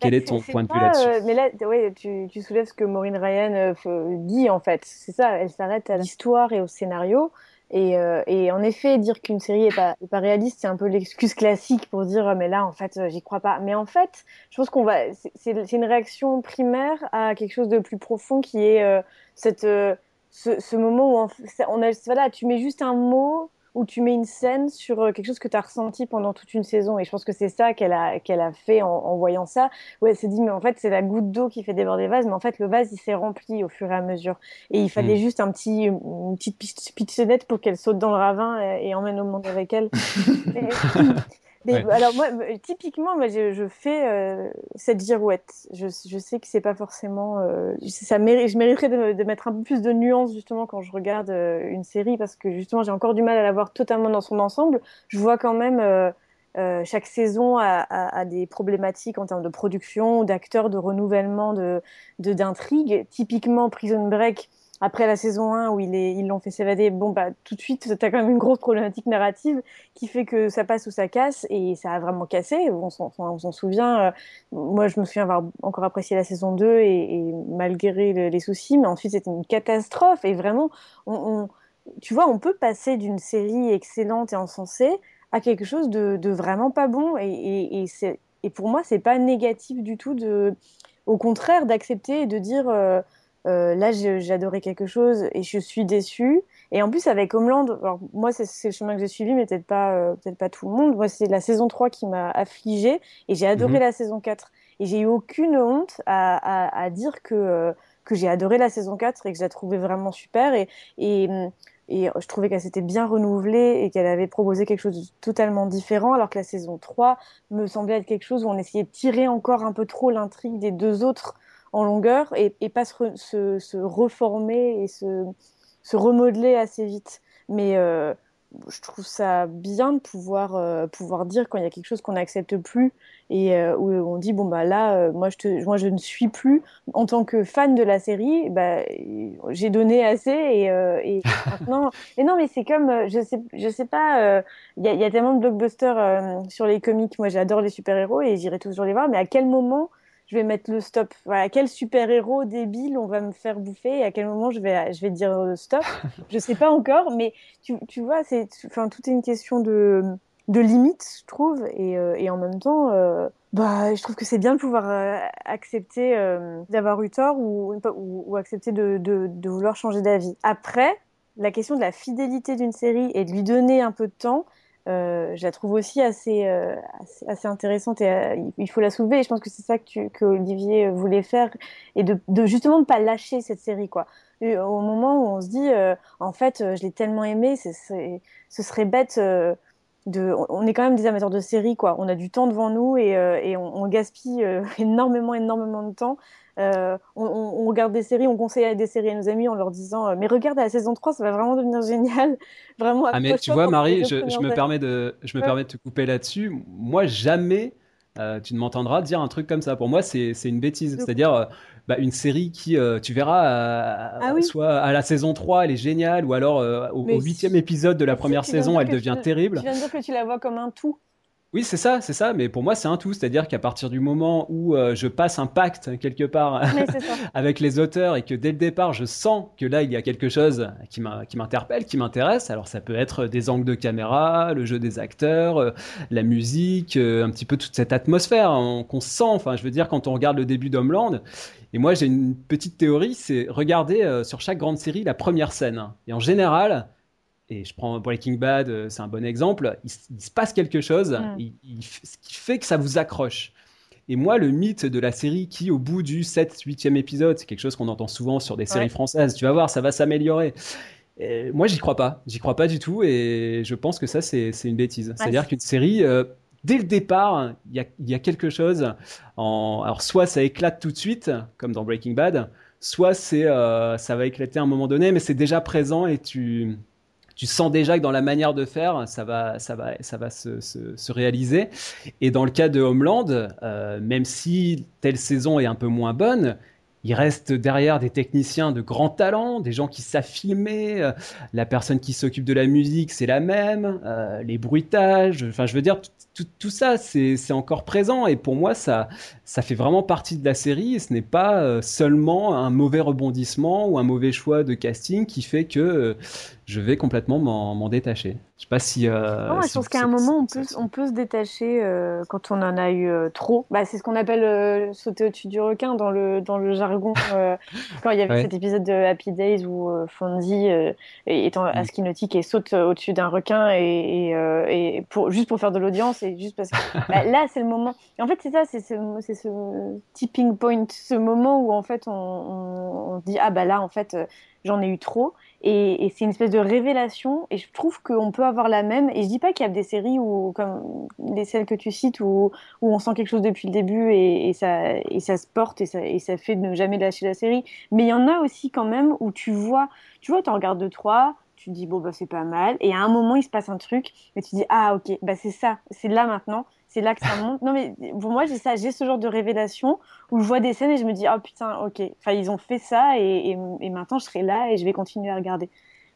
Quel est ton point de vue là-dessus euh, Mais là, ouais, tu, tu, soulèves ce que Maureen Ryan euh, dit en fait. C'est ça, elle s'arrête à l'histoire et au scénario. Et, euh, et, en effet, dire qu'une série est pas, réaliste, c'est un peu l'excuse classique pour dire ah, mais là en fait j'y crois pas. Mais en fait, je pense qu'on va, c'est une réaction primaire à quelque chose de plus profond qui est euh, cette euh, ce, ce, moment où on, on a voilà, tu mets juste un mot où tu mets une scène sur euh, quelque chose que tu as ressenti pendant toute une saison. Et je pense que c'est ça qu'elle a, qu'elle a fait en, en, voyant ça, où elle s'est dit, mais en fait, c'est la goutte d'eau qui fait déborder le vase, mais en fait, le vase, il s'est rempli au fur et à mesure. Et il fallait mm. juste un petit, une petite pitonnette pour qu'elle saute dans le ravin et, et emmène au monde avec elle. Alors moi, euh, typiquement, moi, je, je fais euh, cette girouette. Je, je, sais que c'est pas forcément. Euh, ça mérite, je mériterais de, de, mettre un peu plus de nuances justement quand je regarde euh, une série parce que justement j'ai encore du mal à la voir totalement dans son ensemble. Je vois quand même euh, chaque saison a, a, a, des problématiques en termes de production, d'acteurs, de renouvellement, de d'intrigue. Typiquement Prison Break après la saison 1 où ils l'ont fait s'évader, bon bah tout de suite t'as quand même une grosse problématique narrative qui fait que ça passe ou ça casse et ça a vraiment cassé. On s'en souvient. Euh, moi je me souviens avoir encore apprécié la saison 2 et, malgré le, les soucis, mais ensuite c'était une catastrophe et vraiment tu vois on peut passer d'une série excellente et encensée à quelque chose de, de vraiment pas bon et, et, et, et pour moi c'est pas négatif du tout de au contraire d'accepter et de dire euh, euh, là, j'adorais quelque chose et je suis déçue. Et en plus, avec Homeland, alors, moi, c'est le chemin que j'ai suivi, mais peut-être pas, euh, peut-être pas tout le monde. Moi, c'est la saison 3 qui m'a affligée et j'ai adoré mmh. la saison 4. Et j'ai eu aucune honte à, à, à dire que, euh, que j'ai adoré la saison 4 et que je la trouvais vraiment super. Et, et, et je trouvais qu'elle s'était bien renouvelée et qu'elle avait proposé quelque chose de totalement différent, alors que la saison 3 me semblait être quelque chose où on essayait de tirer encore un peu trop l'intrigue des deux autres en longueur et, et pas se, se, se, reformer et se, se remodeler assez vite. Mais euh, je trouve ça bien de pouvoir, euh, pouvoir dire quand il y a quelque chose qu'on n'accepte plus et euh, où on dit bon bah là euh, moi je te, moi je ne suis plus. En tant que fan de la série bah j'ai donné assez et, et maintenant mais non mais c'est comme je sais je sais pas il y a, y, a, tellement de blockbusters sur les comics. Moi j'adore les super héros et j'irai toujours les voir. Mais à quel moment je vais mettre le stop. Voilà, quel super-héros débile on va me faire bouffer et à quel moment je vais, je vais dire euh, stop? Je sais pas encore, mais tu, tu vois, c'est, enfin, tout est une question de, de limite, je trouve, et, euh, et en même temps, euh, bah, je trouve que c'est bien de pouvoir euh, accepter d'avoir eu tort ou, ou, ou accepter de, de, de vouloir changer d'avis. Après, la question de la fidélité d'une série et de lui donner un peu de temps, euh, je la trouve aussi assez, euh, assez, intéressante et euh, il faut la soulever. Et je pense que c'est ça que, tu, que Olivier voulait faire et de, de justement ne pas lâcher cette série quoi. Au moment où on se dit, euh, en fait, je l'ai tellement aimé, c'est, ce serait bête. De, on est quand même des amateurs de séries quoi. On a du temps devant nous et, et on, on, gaspille énormément, énormément de temps. Euh, on, on, regarde des séries, on conseille des séries à nos amis en leur disant euh, mais regarde à la saison 3 ça va vraiment devenir génial. Vraiment ah mais tu vois Marie je, je, me permets de je me ouais. permets de te couper là-dessus. Moi jamais euh, tu ne m'entendras dire un truc comme ça. Pour moi c'est une bêtise. C'est à dire euh, bah, une série qui tu verras ah oui. soit à la saison 3 elle est géniale ou alors au huitième épisode de la première saison elle devient terrible tu viens de dire que tu la vois comme un tout oui, c'est ça, c'est ça. Mais pour moi, c'est un tout. C'est-à-dire qu'à partir du moment où euh, je passe un pacte quelque part avec les auteurs et que dès le départ, je sens que là, il y a quelque chose qui m'interpelle, qui m'intéresse. Alors, ça peut être des angles de caméra, le jeu des acteurs, euh, la musique, euh, un petit peu toute cette atmosphère hein, qu'on sent. Enfin, je veux dire, quand on regarde le début d'Homeland. Et moi, j'ai une petite théorie, c'est regarder sur chaque grande série la première scène. Et en général, et je prends Breaking Bad, euh, c'est un bon exemple, il, il, se passe quelque chose, mm. il, il, ce qui fait que ça vous accroche. Et moi, le mythe de la série qui, au bout du 7 8e épisode, c'est quelque chose qu'on entend souvent sur des séries françaises, tu vas voir, ça va s'améliorer. Moi, j'y crois pas. J'y crois pas du tout et je pense que ça, c'est une bêtise. Ouais. C'est-à-dire qu'une série, euh, dès le départ, il y a, y a, quelque chose. En... Alors, soit ça éclate tout de suite, comme dans Breaking Bad, soit c'est euh, ça va éclater à un moment donné, mais c'est déjà présent et tu tu sens déjà que dans la manière de faire, ça va, ça va, ça va se, se, se réaliser. Et dans le cas de Homeland, euh, même si telle saison est un peu moins bonne, il reste derrière des techniciens de grand talent, des gens qui savent filmer, euh, la personne qui s'occupe de la musique, c'est la même, euh, les bruitages, enfin je veux dire, tout, ça, c'est encore présent et pour moi, ça, ça fait vraiment partie de la série et ce n'est pas seulement un mauvais rebondissement ou un mauvais choix de casting qui fait que je vais complètement m'en détacher. Je sais pas si. Euh, non, je pense qu'à un moment, on peut, on peut se détacher euh, quand on en a eu euh, trop. Bah, c'est ce qu'on appelle sauter au-dessus du requin dans le, dans le jargon. quand il y avait cet épisode de Happy Days où Fonzie est en mm. nautique et saute au-dessus d'un requin et, et, et, pour, juste pour faire de l'audience et juste parce que bah, là, c'est le moment. en fait, c'est ça, c'est ce, ce tipping point, ce moment où en fait on, on, on dit ah bah là, en fait, j'en ai eu trop. Et, c'est une espèce de révélation. Et je trouve qu'on peut avoir la même. Et je dis pas qu'il y a des séries où, comme les celles que tu cites, où, on sent quelque chose depuis le début et, ça, et ça se porte et ça, fait de ne jamais lâcher la série. Mais il y en a aussi quand même où tu vois, tu vois, tu regardes deux, trois, tu dis bon bah c'est pas mal. Et à un moment il se passe un truc et tu dis ah ok, bah c'est ça, c'est là maintenant c'est là que ça monte. Non, mais pour moi, j'ai ça, j'ai ce genre de révélation où je vois des scènes et je me dis, oh putain, ok. Enfin, ils ont fait ça et, et, maintenant je serai là et je vais continuer à regarder.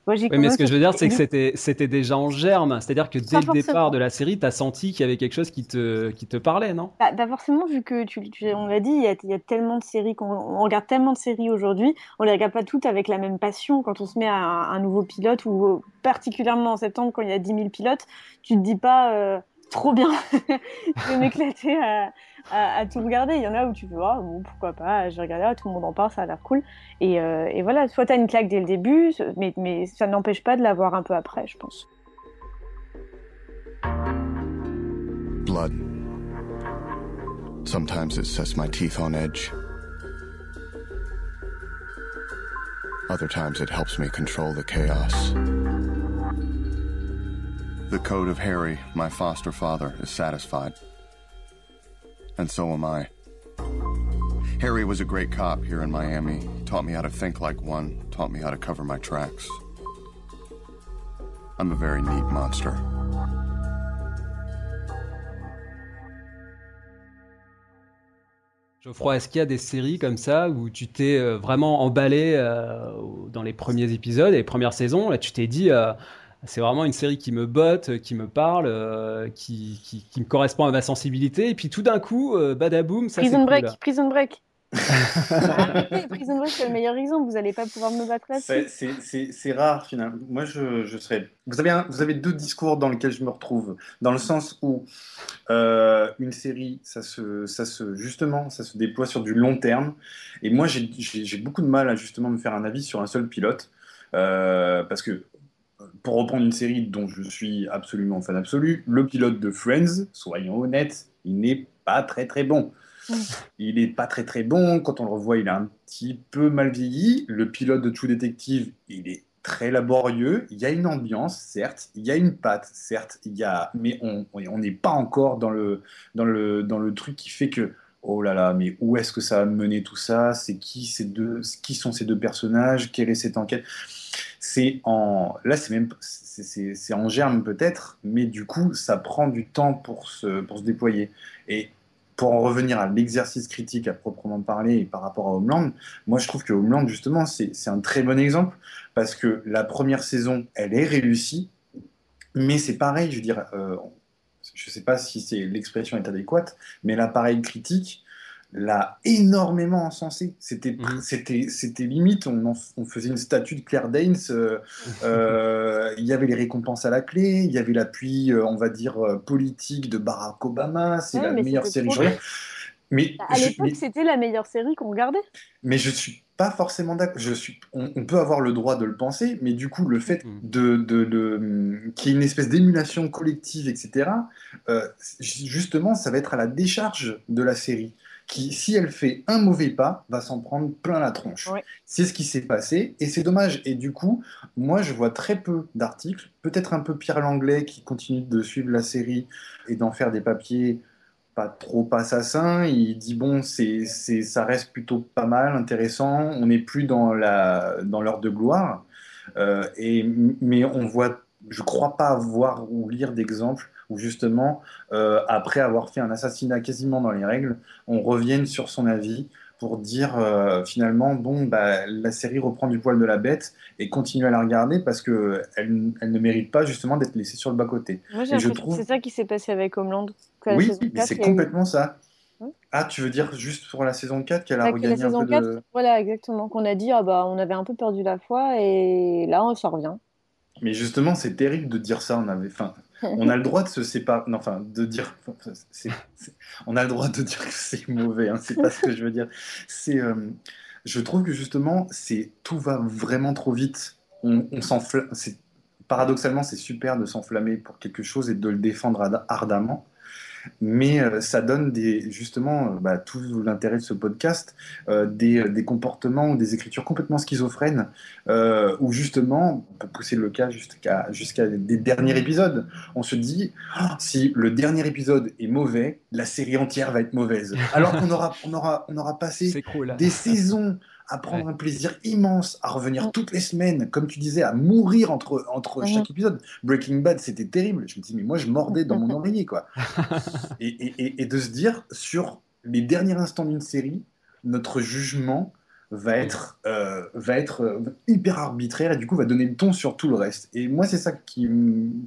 Moi, oui, mais ce que je veux dire, c'est que c'était, c'était déjà en germe. C'est-à-dire que dès le départ de la série, tu as senti qu'il y avait quelque chose qui te, qui te parlait, non? Bah, bah, forcément, vu que tu, on l'a dit, il y, a, y, a, tellement de séries, qu'on, on regarde tellement de séries aujourd'hui, on les regarde pas toutes avec la même passion. Quand on se met à un, nouveau pilote, ou particulièrement en septembre, quand il y a 10 000 pilotes, tu te dis pas. Euh, trop bien. je vais m'éclater à, tout regarder. Il y en a où tu veux, oh, bon, pourquoi pas, je vais regarder, ah, tout le monde en parle, ça a l'air cool. Et, euh, voilà, soit tu as une claque dès le début, mais, mais ça n'empêche pas de l'avoir un peu après, je pense. Blood. Sometimes it sets my teeth on edge. Other times it helps me control the chaos. The code of Harry, my foster father, is satisfied. And so am I. Harry was a great cop here in Miami. Taught me how to think like one, taught me how to cover my tracks. I'm a very neat monster. Geoffroy, est-ce qu'il y a des séries comme ça où tu t'es euh, vraiment emballé euh, dans les premiers épisodes, les premières saisons Là, tu t'es dit, euh, c'est vraiment une série qui me botte, qui me parle, euh, qui, qui, me correspond à ma sensibilité. Et puis tout d'un coup, euh, badaboum, ça Prison Break, Prison Break. Prison Break, c'est le meilleur exemple. Vous n'allez pas pouvoir me battre là-dessus. C'est rare, finalement. Moi, je, je serais. Vous avez, vous avez deux discours dans lesquels je me retrouve. Dans le sens où euh, une série, ça se, ça se, justement, ça se déploie sur du long terme. Et moi, j'ai beaucoup de mal à justement me faire un avis sur un seul pilote. parce que pour reprendre une série dont je suis absolument fan absolu, le pilote de Friends, soyons honnêtes, il n'est pas très très bon. Il n'est pas très très bon. Quand on le revoit, il est un petit peu mal vieilli. Le pilote de True Detective, il est très laborieux. Il y a une ambiance, certes. Il y a une patte, certes. Il y a, mais on n'est pas encore dans le, dans, le, dans le truc qui fait que oh là là, mais où est-ce que ça va mener tout ça? C'est qui ces deux Qui sont ces deux personnages? Quelle est cette enquête? C'est en là c'est même c'est en germe peut-être mais du coup ça prend du temps pour se pour se déployer. Et pour en revenir à l'exercice critique à proprement parler et par rapport à Homeland, moi je trouve que Homeland justement c'est un très bon exemple parce que la première saison elle est réussie mais c'est pareil je veux dire euh, je sais pas si c'est l'expression est adéquate mais l'appareil critique l'a énormément encensé. C'était, mhm. c'était, c'était limite, on, on, faisait une statue de Claire Danes. Euh, euh, il y avait les récompenses à la clé, il y avait l'appui, euh, on va dire, politique de Barack Obama. C'est la meilleure série. Mais à l'époque, c'était la meilleure série qu'on regardait. Mais je suis pas forcément d'accord. Je suis, on, peut avoir le droit de le penser, mais du coup, le fait mhm. de, de, de qu'il y ait une espèce d'émulation collective, etc. justement, ça va être à la décharge de la série qui, si elle fait un mauvais pas, va s'en prendre plein la tronche. C'est ce qui s'est passé, et c'est dommage. Et du coup, moi, je vois très peu d'articles, peut-être un peu Pierre Langlais qui continue de suivre la série et d'en faire des papiers pas trop assassins. Il dit bon, c'est, c'est, ça reste plutôt pas mal, intéressant. On n'est plus dans la dans l'heure de gloire. Euh, et mais on voit, je crois pas voir ou lire d'exemples où justement, euh, après avoir fait un assassinat quasiment dans les règles, on revienne sur son avis pour dire euh, finalement, bon, bah, la série reprend du poil de la bête et continue à la regarder parce qu'elle elle ne mérite pas justement d'être laissée sur le bas-côté. Moi, j'ai l'impression trouve... que c'est ça qui s'est passé avec Homeland. Oui, c'est complètement ça. Ah, tu veux dire juste pour la saison 4 qu'elle a regagné un peu 4, de... Voilà, exactement. Qu'on a dit, ah bah, on avait un peu perdu la foi et là, on s'en revient. Mais justement, c'est terrible de dire ça. On avait, enfin, on a le droit de se séparer, enfin, de dire, on a le droit de dire que c'est mauvais. Hein, c'est pas ce que je veux dire. C'est, euh, je trouve que justement, c'est tout va vraiment trop vite. On, on s'enflamme. Paradoxalement, c'est super de s'enflammer pour quelque chose et de le défendre ardemment mais euh, ça donne des, justement euh, bah, tout l'intérêt de ce podcast, euh, des, des, comportements ou des écritures complètement schizophrènes, où justement, on peut pousser le cas jusqu'à jusqu'à des derniers épisodes. On se dit, ah, si le dernier épisode est mauvais, la série entière va être mauvaise. Alors qu'on aura, on aura, on aura passé des saisons à prendre un plaisir immense, à revenir toutes les semaines, comme tu disais, à mourir entre, entre chaque épisode. Breaking Bad, c'était terrible. Je me dis, mais moi, je mordais dans mon oreiller, quoi. et, et, et, de se dire, sur les derniers instants d'une série, notre jugement va être, euh, va être euh, hyper arbitraire et du coup va donner le ton sur tout le reste. Et moi, c'est ça qui,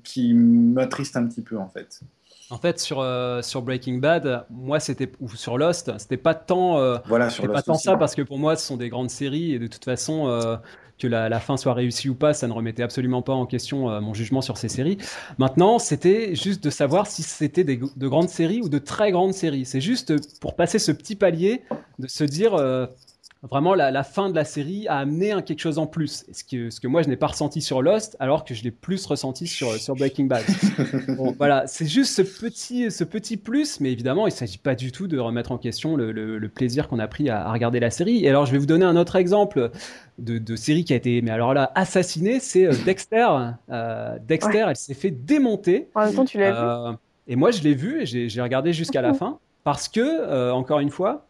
qui m'attriste un petit peu, en fait. En fait, sur, euh, sur Breaking Bad, moi, c'était ou sur Lost, c'était pas tant, euh, voilà, sur pas tant ça parce que pour moi, ce sont des grandes séries et de toute façon, euh, que la, la, fin soit réussie ou pas, ça ne remettait absolument pas en question mon jugement sur ces séries. Maintenant, c'était juste de savoir si c'était de grandes séries ou de très grandes séries. C'est juste pour passer ce petit palier de se dire vraiment la, fin de la série a amené un quelque chose en plus. Ce que, ce que moi je n'ai pas ressenti sur Lost, alors que je l'ai plus ressenti sur, sur Breaking Bad. bon, voilà, c'est juste ce petit, ce petit plus, mais évidemment, il ne s'agit pas du tout de remettre en question le, le, plaisir qu'on a pris à, regarder la série. Et alors, je vais vous donner un autre exemple de, de série qui a été, mais alors là, assassinée, c'est euh, Dexter. Euh, Dexter, elle s'est fait démonter. En même temps, tu l'as vu. Euh, et moi, je l'ai vu et j'ai regardé jusqu'à la fin parce que, encore une fois,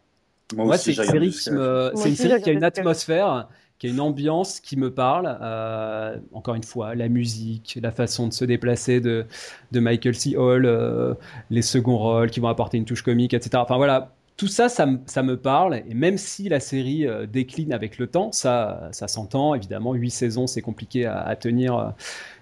moi, c'est une série, qui, une série qui a une atmosphère, qui a une ambiance qui me parle. Euh, encore une fois, la musique, la façon de se déplacer de, de Michael C. Hall, euh, les seconds rôles qui vont apporter une touche comique, etc. Enfin voilà, tout ça, ça, ça, me parle. Et même si la série euh, décline avec le temps, ça, ça s'entend. Évidemment, huit saisons, c'est compliqué à, à tenir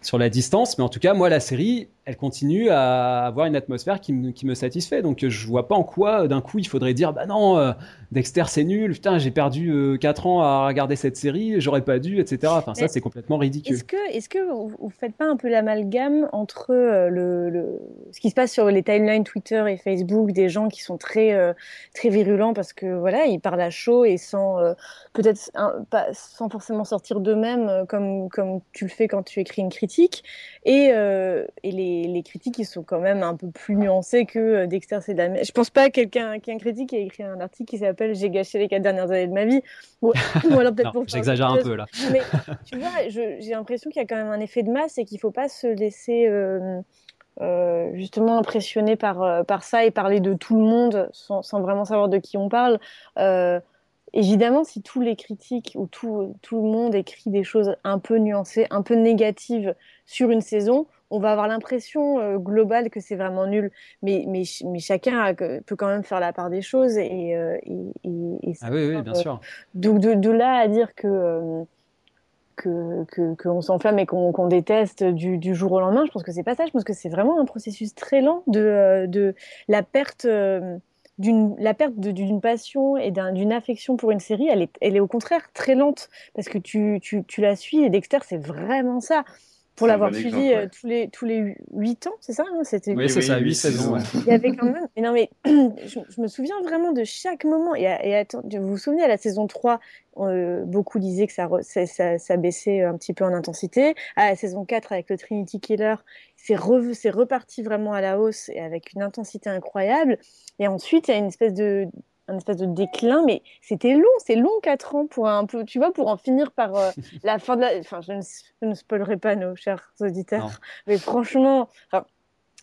sur la distance. Mais en tout cas, moi, la série, elle continue à avoir une atmosphère qui me, qui me satisfait. Donc, je vois pas en quoi, d'un coup, il faudrait dire, bah non, euh, Dexter, c'est nul. Putain, j'ai perdu euh, 4 ans à regarder cette série. J'aurais pas dû, etc. Enfin, ça, c'est complètement ridicule. Est-ce que, est-ce que vous, faites pas un peu l'amalgame entre euh, le, le, ce qui se passe sur les timelines Twitter et Facebook, des gens qui sont très, euh, très virulents parce que voilà, ils parlent à chaud et sans peut-être sans forcément sortir d'eux-mêmes comme comme tu le fais quand tu écris une critique et, euh, et les, les, critiques, ils sont quand même un peu plus nuancés que euh, Dexter, c'est de la Je pense pas à quelqu'un qui est un critique qui a écrit un article qui s'appelle J'ai gâché les quatre dernières années de ma vie. Ou, alors peut-être J'exagère un peu là. Mais tu vois, j'ai l'impression qu'il y a quand même un effet de masse et qu'il faut pas se laisser. Euh, euh, justement impressionner par, par ça et parler de tout le monde sans, sans vraiment savoir de qui on parle. Euh, évidemment, si tous les critiques ou tout, tout, le monde écrit des choses un peu nuancées, un peu négatives sur une saison, on va avoir l'impression euh, globale que c'est vraiment nul. Mais, mais, mais chacun peut quand même faire la part des choses. Et, euh, et, ah oui, oui, bien sûr. Euh, donc de, de, là à dire que qu'on que, que s'enflamme et qu'on déteste du, du, jour au lendemain, je pense que c'est pas ça. Je pense que c'est vraiment un processus très lent de, de la perte la perte d'une passion et d'une affection pour une série, elle est, elle est au contraire très lente. Parce que tu, tu, tu la suis et Dexter, c'est vraiment ça pour l'avoir suivi euh, tous les tous les huit ans, c'est ça hein, C'était Oui, c'est ça, huit saisons. Il y avait quand même mais non mais je, me souviens vraiment de chaque moment et, et attends, vous vous souvenez à la saison 3, euh, beaucoup disaient que ça, ça, ça, baissait un petit peu en intensité. À la saison 4 avec le Trinity Killer, c'est c'est reparti vraiment à la hausse et avec une intensité incroyable. Et ensuite, il y a une espèce de un espèce de déclin, mais c'était long, c'est long quatre ans pour un peu, tu vois, pour en finir par euh, la fin de la. Enfin, je ne, je ne spoilerai pas nos chers auditeurs, mais franchement,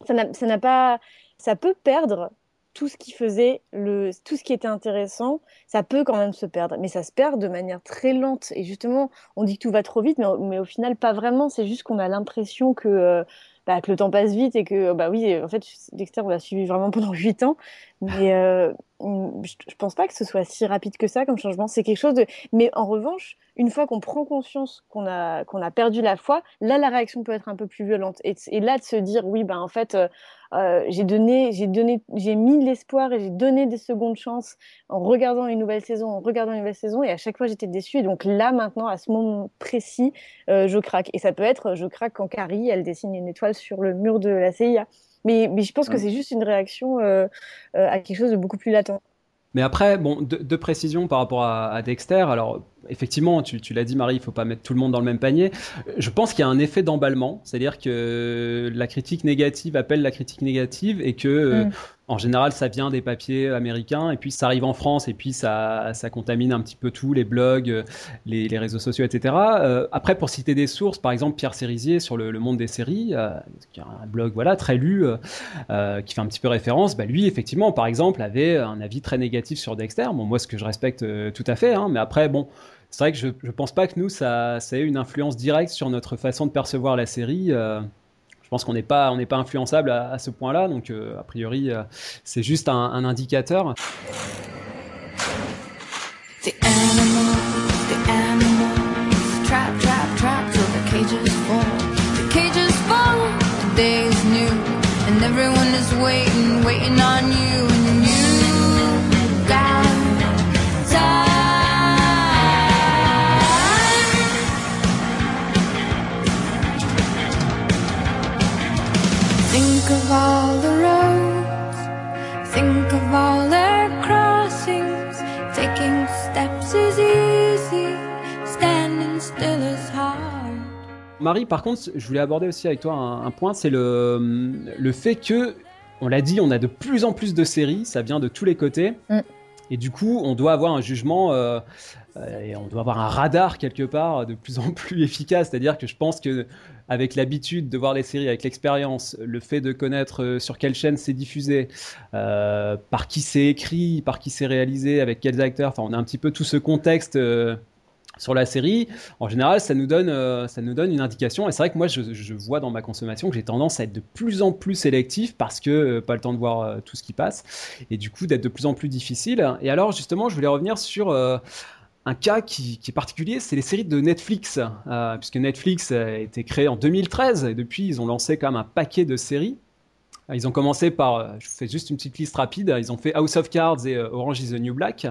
ça n'a pas. Ça peut perdre tout ce qui faisait le, tout ce qui était intéressant, ça peut quand même se perdre, mais ça se perd de manière très lente. Et justement, on dit que tout va trop vite, mais, mais au final, pas vraiment. C'est juste qu'on a l'impression que euh, bah, que le temps passe vite et que, bah oui, en fait, Dexter, on l'a suivi vraiment pendant huit ans. Mais, euh, je pense pas que ce soit si rapide que ça comme changement. C'est quelque chose de. Mais en revanche, une fois qu'on prend conscience qu'on a, qu'on a perdu la foi, là, la réaction peut être un peu plus violente. Et, là, de se dire, oui, ben en fait, euh, euh, j'ai donné, j'ai donné, j'ai mis l'espoir et j'ai donné des secondes chances en regardant une nouvelle saison, en regardant une nouvelle saison, et à chaque fois, j'étais déçue. Et donc là, maintenant, à ce moment précis, euh, je craque. Et ça peut être, je craque quand Carrie, elle dessine une étoile sur le mur de la CIA. Mais, mais je pense que c'est juste une réaction euh, euh, à quelque chose de beaucoup plus latent. Mais après, bon, deux, précisions par rapport à, à Dexter. Alors, effectivement, tu, l'as dit, Marie, il faut pas mettre tout le monde dans le même panier. Je pense qu'il y a un effet d'emballement, c'est-à-dire que la critique négative appelle la critique négative et que, euh, mm. En général, ça vient des papiers américains et puis ça arrive en France et puis ça, ça contamine un petit peu tout, les blogs, les, réseaux sociaux, etc. Euh, après, pour citer des sources, par exemple, Pierre Cérisier sur le, monde des séries, euh, qui a un blog voilà très lu, qui fait un petit peu référence, bah, lui, effectivement, par exemple, avait un avis très négatif sur Dexter. Bon, moi, ce que je respecte tout à fait, hein, mais après, bon c'est vrai que je ne pense pas que nous, ça, ça, ait une influence directe sur notre façon de percevoir la série. Je pense qu'on n'est pas, on pas influençable à, ce point-là, donc euh, a priori, euh, c'est juste un, indicateur. The animals, the animals, trap, trap, is is. Marie, par contre, je voulais aborder aussi avec toi un, point, c'est le, le fait que, on l'a dit, on a de plus en plus de séries, ça vient de tous les côtés. Mm. Et du coup, on doit avoir un jugement euh, et on doit avoir un radar quelque part de plus en plus efficace. C'est-à-dire que je pense que avec l'habitude de voir les séries, avec l'expérience, le fait de connaître euh, sur quelle chaîne c'est diffusé, par qui c'est écrit, par qui c'est réalisé, avec quels acteurs, enfin on a un petit peu tout ce contexte sur la série, en général, ça nous donne, euh, ça nous donne une indication. Et c'est vrai que moi, je, vois dans ma consommation que j'ai tendance à être de plus en plus sélectif parce que euh, pas le temps de voir euh, tout ce qui passe, et du coup d'être de plus en plus difficile. Et alors, justement, je voulais revenir sur un cas qui, est particulier, c'est les séries de Netflix, puisque Netflix a été créé en 2013 et depuis, ils ont lancé quand même un paquet de séries. Ils ont commencé par, je fais juste une petite liste rapide, ils ont fait House of Cards et Orange is the New Black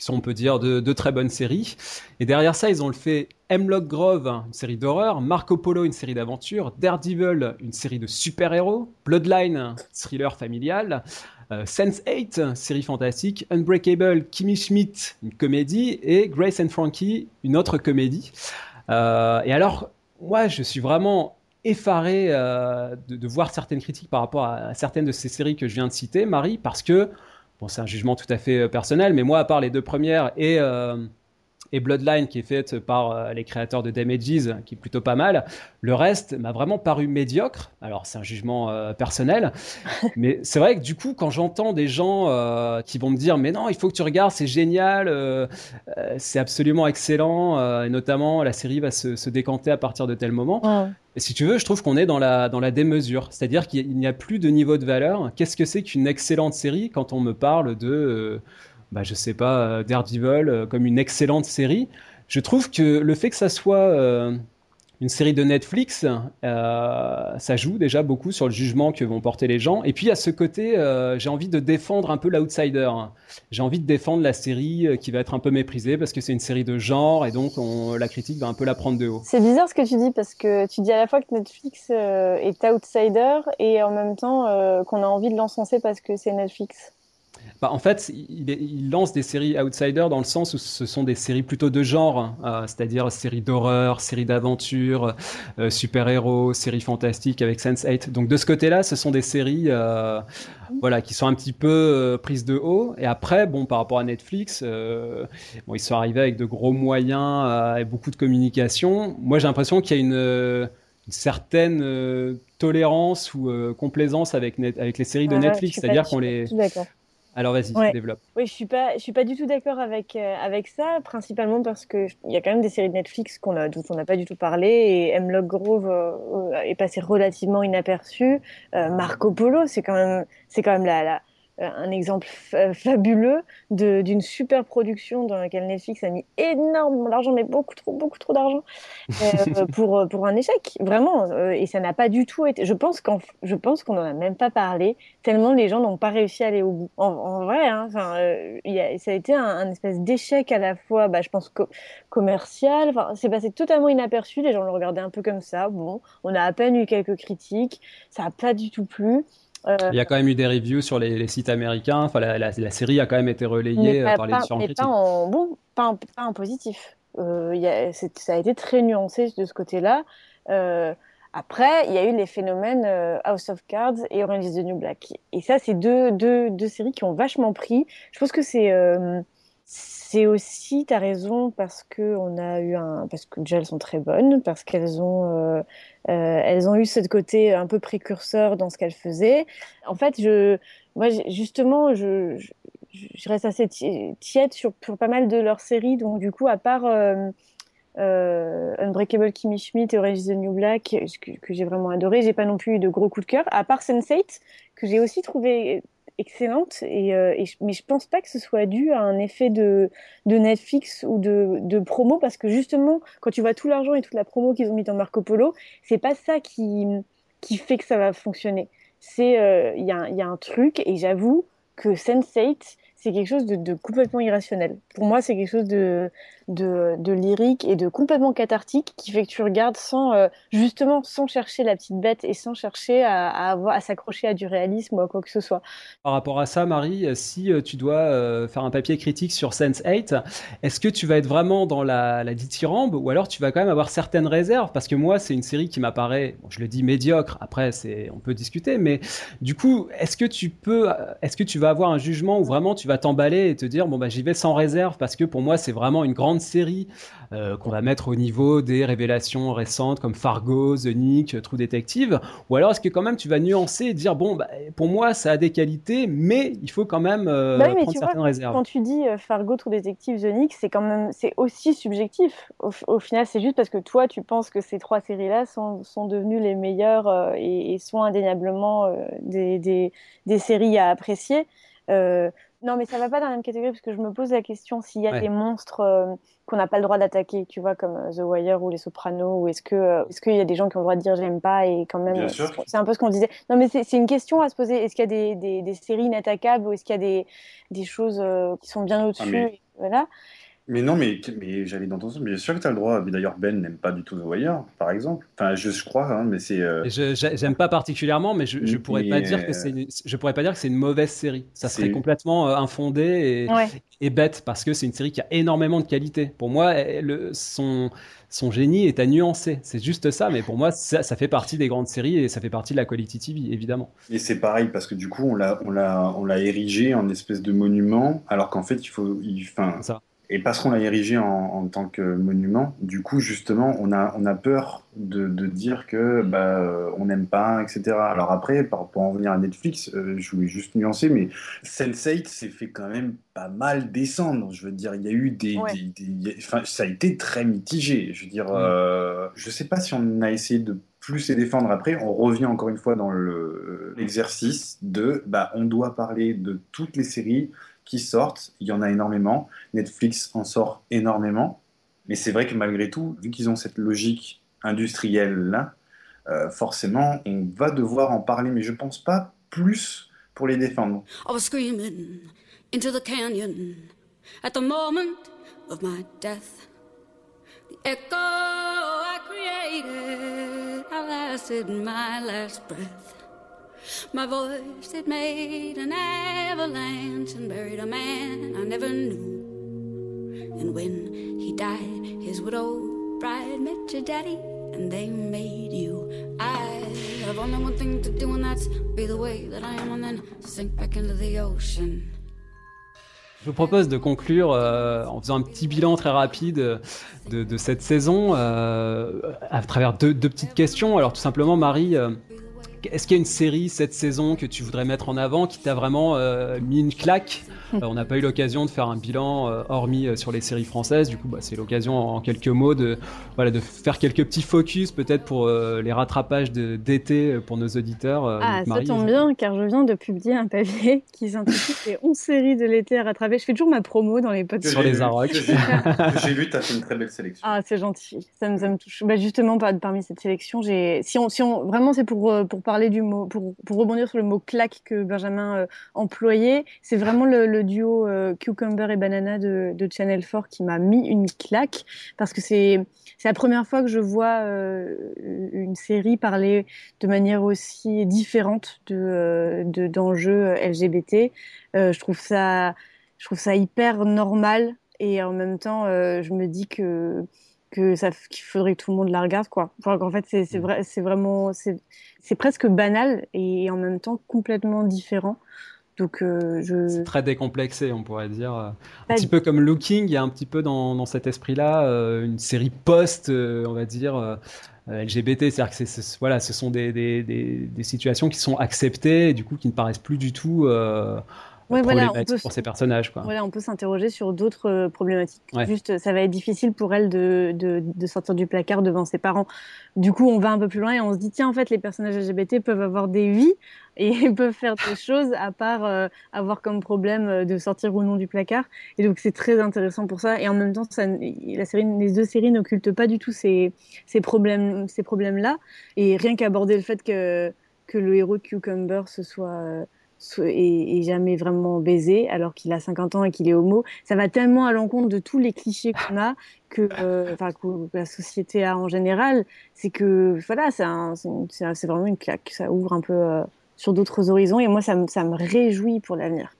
qui sont, on peut dire, de, très bonnes séries. Et derrière ça, ils ont le fait Hemlock Grove, une série d'horreur, Marco Polo, une série d'aventure, Daredevil, une série de super-héros, Bloodline, thriller familial, euh, Sense8, série fantastique, Unbreakable, Kimmy Schmidt, une comédie, et Grace and Frankie, une autre comédie. Euh, et alors, moi, je suis vraiment effaré euh, de, voir certaines critiques par rapport à certaines de ces séries que je viens de citer, Marie, parce que Bon, c'est un jugement tout à fait euh, personnel, mais moi, à part les deux premières et, euh, et Bloodline, qui est faite par euh, les créateurs de Damages, qui est plutôt pas mal, le reste m'a vraiment paru médiocre. Alors, c'est un jugement personnel, mais c'est vrai que du coup, quand j'entends des gens qui vont me dire, mais non, il faut que tu regardes, c'est génial, c'est absolument excellent, et notamment la série va se, se, décanter à partir de tel moment. Et si tu veux, je trouve qu'on est dans la, dans la démesure. C'est-à-dire qu'il n'y a plus de niveau de valeur. Qu'est-ce que c'est qu'une excellente série quand on me parle de, euh, bah, je sais pas, euh, Daredevil euh, comme une excellente série Je trouve que le fait que ça soit une série de Netflix, euh, ça joue déjà beaucoup sur le jugement que vont porter les gens. Et puis à ce côté, euh, j'ai envie de défendre un peu l'outsider. J'ai envie de défendre la série euh, qui va être un peu méprisée parce que c'est une série de genre et donc on, la critique va un peu la prendre de haut. C'est bizarre ce que tu dis parce que tu dis à la fois que Netflix est outsider et en même temps qu'on a envie de l'encenser parce que c'est Netflix. Bah, en fait, il, lance des séries outsider dans le sens où ce sont des séries plutôt de genre, euh, c'est-à-dire séries d'horreur, séries d'aventure, euh, super-héros, séries fantastiques avec Sense8. Donc de ce côté-là, ce sont des séries euh, voilà, qui sont un petit peu prises de haut. Et après, bon, par rapport à Netflix, bon, ils sont arrivés avec de gros moyens et beaucoup de communication. Moi, j'ai l'impression qu'il y a une, certaine tolérance ou complaisance avec, avec les séries de Netflix, c'est-à-dire qu'on les alors vas-y, développe. Oui, je suis pas, je suis pas du tout d'accord avec euh, avec ça, principalement parce que il y a quand même des séries de Netflix qu'on a, dont on n'a pas du tout parlé et Hemlock Grove euh, est passé relativement inaperçu. Euh, Marco Polo, c'est quand même, c'est quand même la, la un exemple fabuleux d'une super production dans laquelle Netflix a mis énormément d'argent, mais beaucoup trop, beaucoup trop d'argent pour, pour un échec, vraiment. et ça n'a pas du tout été. Je pense qu'on qu'on n'en a même pas parlé, tellement les gens n'ont pas réussi à aller au bout. En, vrai, hein, ça a été un, espèce d'échec à la fois, bah, je pense, commercial. Enfin, c'est passé totalement inaperçu. Les gens le regardaient un peu comme ça. Bon, on a à peine eu quelques critiques. Ça n'a pas du tout plu. Euh, Il y a quand même eu des reviews sur les, sites américains. Enfin, la, série a quand même été relayée euh, par les différents critiques. Pas en bon, pas en, positif. Euh, y a, ça a été très nuancé de ce côté-là. après, il y a eu les phénomènes House of Cards et Orange is the New Black. Et ça, c'est deux, deux, deux, séries qui ont vachement pris. Je pense que c'est c'est aussi, tu as raison, parce que on a eu un, parce que déjà elles sont très bonnes, parce qu'elles ont, euh, euh, elles ont eu ce côté un peu précurseur dans ce qu'elles faisaient. En fait, je, moi justement, je, reste assez tiède sur, pas mal de leurs séries, donc du coup, à part euh, Unbreakable Kimmy Schmidt et Orange the New Black, que, que j'ai vraiment adoré, j'ai pas non plus eu de gros coups de cœur, à part Sense8, que j'ai aussi trouvé excellente, et, euh, mais je pense pas que ce soit dû à un effet de, de Netflix ou de, de, promo, parce que justement, quand tu vois tout l'argent et toute la promo qu'ils ont mis dans Marco Polo, c'est pas ça qui, qui fait que ça va fonctionner. C'est euh, il y, a, y, a, un truc, et j'avoue que Sense8, c'est quelque chose de, complètement irrationnel. Pour moi, c'est quelque chose de, de, lyrique et de complètement cathartique qui fait que tu regardes sans euh, justement sans chercher la petite bête et sans chercher à, avoir à s'accrocher à du réalisme ou à quoi que ce soit. Par rapport à ça, Marie, si euh, tu dois euh, faire un papier critique sur Sense 8, est-ce que tu vas être vraiment dans la, la dithyrambe ou alors tu vas quand même avoir certaines réserves? Parce que moi, c'est une série qui m'apparaît, je le dis médiocre. Après, c'est on peut discuter, mais du coup, est-ce que tu peux, est-ce que tu vas avoir un jugement où vraiment tu vas t'emballer et te dire bon bah j'y vais sans réserve parce que pour moi c'est vraiment une grande série euh, qu'on va mettre au niveau des révélations récentes comme Fargo, The Nick, True Detective Ou alors est-ce que quand même tu vas nuancer et dire bon, bah, pour moi ça a des qualités, mais il faut quand même euh, bah prendre certaines réserves. Quand tu dis euh, Fargo, True Detective, The Nick, c'est quand même c'est aussi subjectif. Au, final, c'est juste parce que toi tu penses que ces trois séries-là sont, sont devenues les meilleures et, sont indéniablement des, des, des, séries à apprécier. Non, mais ça va pas dans la même catégorie parce que je me pose la question s'il y a des monstres euh, qu'on n'a pas le droit d'attaquer, tu vois, comme euh, The Wire ou Les Sopranos, ou est-ce que euh, est-ce qu'il y a des gens qui ont le droit de dire j'aime pas et quand même c'est un peu ce qu'on disait. Non, mais c'est une question à se poser. Est-ce qu'il y a des, des, des, séries inattaquables ou est-ce qu'il y a des, des choses qui sont bien au-dessus ah, Voilà. Mais non, mais, mais j'avais dans ton sens, bien sûr que tu as le droit. D'ailleurs, Ben n'aime pas du tout The Wire, par exemple. Enfin, je, je crois, hein, mais c'est. Euh... J'aime pas particulièrement, mais je, je pourrais pas dire que c'est. Je pourrais pas dire que c'est une mauvaise série. Ça serait complètement euh, infondé et, et, bête parce que c'est une série qui a énormément de qualité. Pour moi, le, son son génie est à nuancer. C'est juste ça, mais pour moi, ça, ça, fait partie des grandes séries et ça fait partie de la quality TV, évidemment. Et c'est pareil parce que du coup, on l'a, on l'a, on l'a érigé en espèce de monument, alors qu'en fait, il faut, il, enfin, et parce qu'on l'a érigé en, en, tant que monument, du coup, justement, on a, on a peur de, de dire que bah, on n'aime pas, etc. Alors après, pour en venir à Netflix, euh, je voulais juste nuancer, mais Sense8 s'est fait quand même pas mal descendre. Je veux dire, il y a eu des, des, des enfin, ça a été très mitigé. Je veux dire, euh, je sais pas si on a essayé de plus les défendre après. On revient encore une fois dans l'exercice de, bah, on doit parler de toutes les séries qui sortent. Il y en a énormément. Netflix en sort énormément. Mais c'est vrai que malgré tout, vu qu'ils ont cette logique industrielle-là, euh, forcément, on va devoir en parler. Mais je pense pas plus pour les défendre. I was screaming into the canyon at the moment of my death. The echo I created, I lasted my last breath. My voice, it made an avalanche and buried a man I never knew. And when he died, his widow bride met your daddy, and they made you. I have only one thing to do, and that's be the way that I am, and then sink back into the ocean. Je vous propose de conclure euh, en faisant un petit bilan très rapide de, de cette saison euh, à travers deux, petites questions. Alors tout simplement, Marie, euh, est-ce qu'il y a une série cette saison que tu voudrais mettre en avant qui t'a vraiment mis une claque On n'a pas eu l'occasion de faire un bilan hormis sur les séries françaises. Du coup, bah, c'est l'occasion en quelques mots de, voilà, de faire quelques petits focus peut-être pour les rattrapages d'été pour nos auditeurs. ah, ça tombe bien car je viens de publier un papier qui s'intitule Les 11 séries de l'été à rattraper. Je fais toujours ma promo dans les podcasts. Sur les Arocs. J'ai lu, tu as fait une très belle sélection. Ah, c'est gentil. Ça me, ça me touche. Bah, justement, parmi cette sélection, j'ai. Si on, si on, vraiment, c'est pour, euh, pour parler du mot, pour, pour rebondir sur le mot claque que Benjamin euh, employait. C'est vraiment le, duo euh, Cucumber et Banana de, de Channel 4 qui m'a mis une claque parce que c'est la première fois que je vois une série parler de manière aussi différente de d'enjeux LGBT. je trouve ça je trouve ça hyper normal et en même temps, euh, je me dis que que ça qu'il faudrait que tout le monde la regarde quoi. Enfin, en fait, c'est mm. vrai, c'est vraiment c'est presque banal et en même temps complètement différent. Donc, euh, je... C'est très décomplexé, on pourrait dire. Un petit peu comme Looking, il y a un petit peu dans, dans cet esprit-là, euh, une série post, on va dire, LGBT. C'est-à-dire que c'est, voilà, ce sont des, des, des, des, situations qui sont acceptées et du coup qui ne paraissent plus du tout ouais, voilà, on peut, pour ces personnages. Quoi. Voilà, on peut s'interroger sur d'autres euh, problématiques. Juste, ça va être difficile pour elle de, de, de, sortir du placard devant ses parents. Du coup, on va un peu plus loin et on se dit, tiens, en fait, les personnages LGBT peuvent avoir des vies et peuvent faire des choses à part euh, avoir comme problème euh, de sortir ou non du placard. Et donc, c'est très intéressant pour ça. Et en même temps, ça, la série, les deux séries n'occultent pas du tout ces, ces problèmes, ces problèmes-là. Et rien qu'aborder le fait que, que le héros Cucumber se soit et, jamais vraiment baisé alors qu'il a 50 ans et qu'il est homo. Ça va tellement à l'encontre de tous les clichés qu'on a que, euh, que la société a en général. C'est que voilà, c'est vraiment une claque. Ça ouvre un peu euh, sur d'autres horizons et moi ça, ça me réjouit pour l'avenir.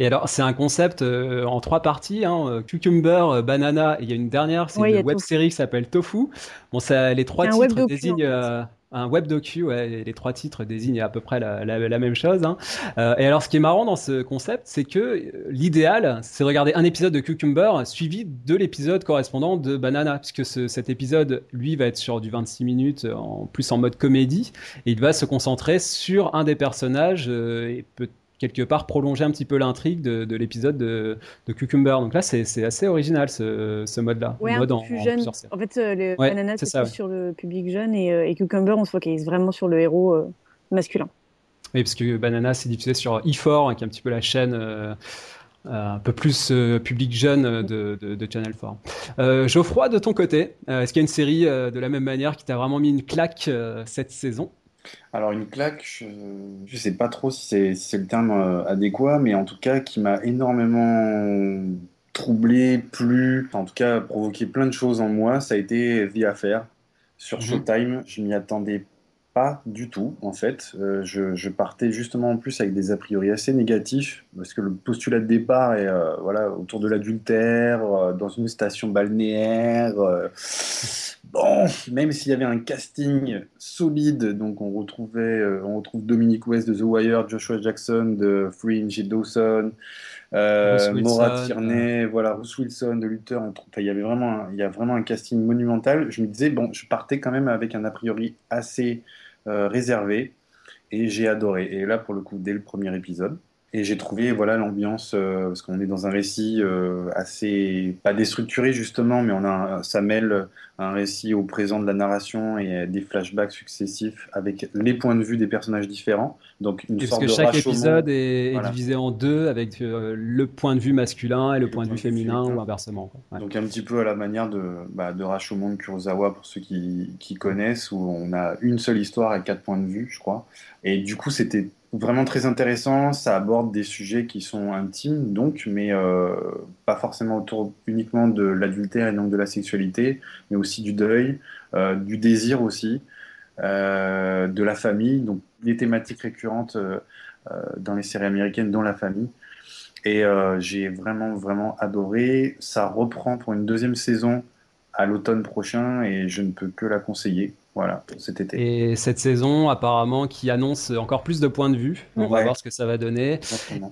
Et alors, c'est un concept euh, en trois parties hein, cucumber, banana, et il y a une dernière, c'est une web série qui s'appelle Tofu. Bon, ça, les trois titres désignent un web docu, ouais, les trois titres désignent à peu près la, même chose. Hein. Euh, et alors, ce qui est marrant dans ce concept, c'est que euh, l'idéal, c'est de regarder un épisode de Cucumber suivi de l'épisode correspondant de Banana, puisque ce, cet épisode, lui, va être sur du 26 minutes, en plus en mode comédie, et il va se concentrer sur un des personnages euh, et peut quelque part prolonger un petit peu l'intrigue de, de l'épisode de, de, Cucumber. Donc là, c'est assez original ce, ce mode-là. Ouais, mode en, plus jeune. En, fait, euh, le ouais, c'est sur le public jeune et, euh, et, Cucumber, on se focalise vraiment sur le héros euh, masculin. Oui, parce que Banana, c'est diffusé sur E4, hein, qui est un petit peu la chaîne. un peu plus public jeune de, de, de Channel 4. Geoffroy, de ton côté, est-ce qu'il y a une série de la même manière qui t'a vraiment mis une claque cette saison? Alors une claque, je ne sais pas trop si c'est le terme euh, adéquat, mais en tout cas qui m'a énormément troublé, plu, en tout cas provoqué plein de choses en moi, ça a été The Affair sur mhm. Showtime. Je m'y attendais pas du tout en fait. Euh, je, partais justement en plus avec des a priori assez négatifs parce que le postulat de départ est euh, voilà autour de l'adultère dans une station balnéaire. Bon, même s'il y avait un casting solide, donc on retrouvait, euh, on retrouve Dominique West de The Wire, Joshua Jackson de Fringe et Dawson, euh, Maura Tierney, voilà, Bruce Wilson de Luther. il y avait vraiment, un, il y a vraiment un casting monumental. Je me disais bon, je partais quand même avec un a priori assez euh, réservé et j'ai adoré. Et là, pour le coup, dès le premier épisode. Et j'ai trouvé voilà l'ambiance euh, parce qu'on est dans un récit euh, assez pas déstructuré justement, mais on a ça mêle un récit au présent de la narration et des flashbacks successifs avec les points de vue des personnages différents. Donc une sorte que chaque épisode est, divisé en deux avec euh, le point de vue masculin et le, point, de vue féminin ou inversement. Donc un petit peu à la manière de bah, de Rashomon Kurosawa pour ceux qui, qui connaissent où on a une seule histoire et quatre points de vue, je crois. Et du coup c'était vraiment très intéressant. Ça aborde des sujets qui sont intimes, donc, mais euh, pas forcément autour uniquement de l'adultère et donc de la sexualité, mais aussi du deuil, euh, du désir aussi, euh, de la famille, donc des thématiques récurrentes dans les séries américaines, dont la famille. Et j'ai vraiment, vraiment adoré. Ça reprend pour une deuxième saison à l'automne prochain et je ne peux que la conseiller. Voilà, cet été. Et cette saison, apparemment, qui annonce encore plus de points de vue. On va voir ce que ça va donner.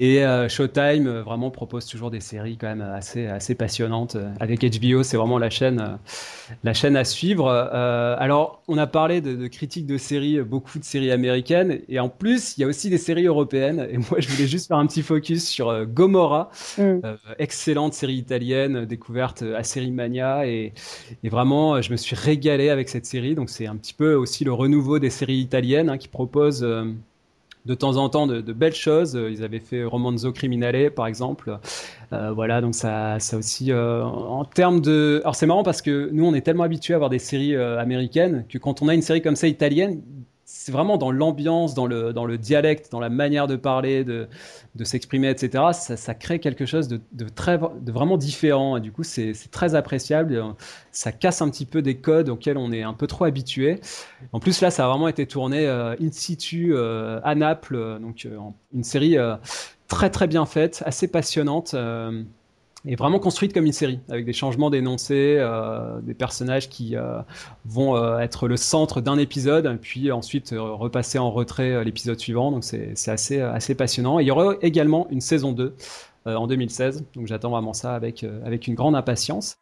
Et euh, Showtime euh, vraiment propose toujours des séries quand même assez, assez passionnantes. Avec HBO, c'est vraiment la chaîne, euh, la chaîne à suivre. alors, on a parlé de, critiques de séries, beaucoup de séries américaines. Et en plus, il y a aussi des séries européennes. Et moi, je voulais juste faire un petit focus sur Gomorrah, mm. excellente série italienne, découverte à Série Mania. Et, et vraiment, je me suis régalé avec cette série. Donc, c'est un petit peu aussi le renouveau des séries italiennes hein, qui proposent euh, de temps en temps de, belles choses. Ils avaient fait Romanzo Criminale, par exemple. Euh, voilà, donc ça, ça aussi, euh, en termes de... Alors c'est marrant parce que nous, on est tellement habitués à voir des séries américaines que quand on a une série comme ça italienne, c'est vraiment dans l'ambiance, dans le, dans le dialecte, dans la manière de parler, de, de s'exprimer, etc. Ça, crée quelque chose de, de, très, de vraiment différent. Et du coup, c'est très appréciable. Ça casse un petit peu des codes auxquels on est un peu trop habitué. En plus, là, ça a vraiment été tourné euh, in situ euh, à Naples. Donc, euh, une série très, très bien faite, assez passionnante est vraiment construite comme une série, avec des changements d'énoncés, euh, des personnages qui euh, vont euh, être le centre d'un épisode, puis ensuite repasser en retrait l'épisode suivant. Donc c'est assez, passionnant. il y aura également une saison 2 en 2016, donc j'attends vraiment ça avec une grande impatience.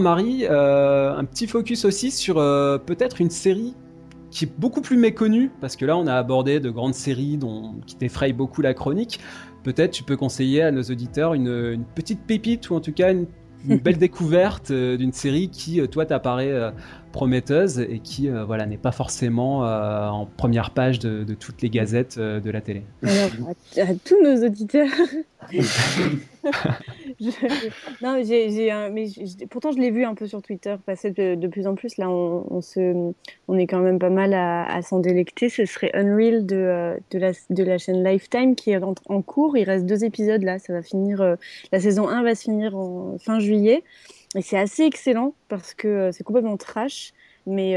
Marie, euh, un petit focus aussi sur euh, peut-être une série qui est beaucoup plus méconnue, parce que là on a abordé de grandes séries dont, qui défrayent beaucoup la chronique. Peut-être tu peux conseiller à nos auditeurs une, petite pépite, ou en tout cas une, belle découverte euh, d'une série qui, toi, t'apparaît prometteuse et qui voilà n'est pas forcément en première page de, toutes les gazettes de la télé. Alors, à tous nos auditeurs, Non, j'ai, mais pourtant je l'ai vu un peu sur Twitter passer de, plus en plus. Là, on, se, on est quand même pas mal à, s'en délecter. Ce serait Unreal de, euh, de, la, de la chaîne Lifetime qui est en, cours. Il reste deux épisodes là. Ça va finir. Euh, la saison 1 va se finir en fin juillet. Et c'est assez excellent parce que euh, c'est complètement trash mais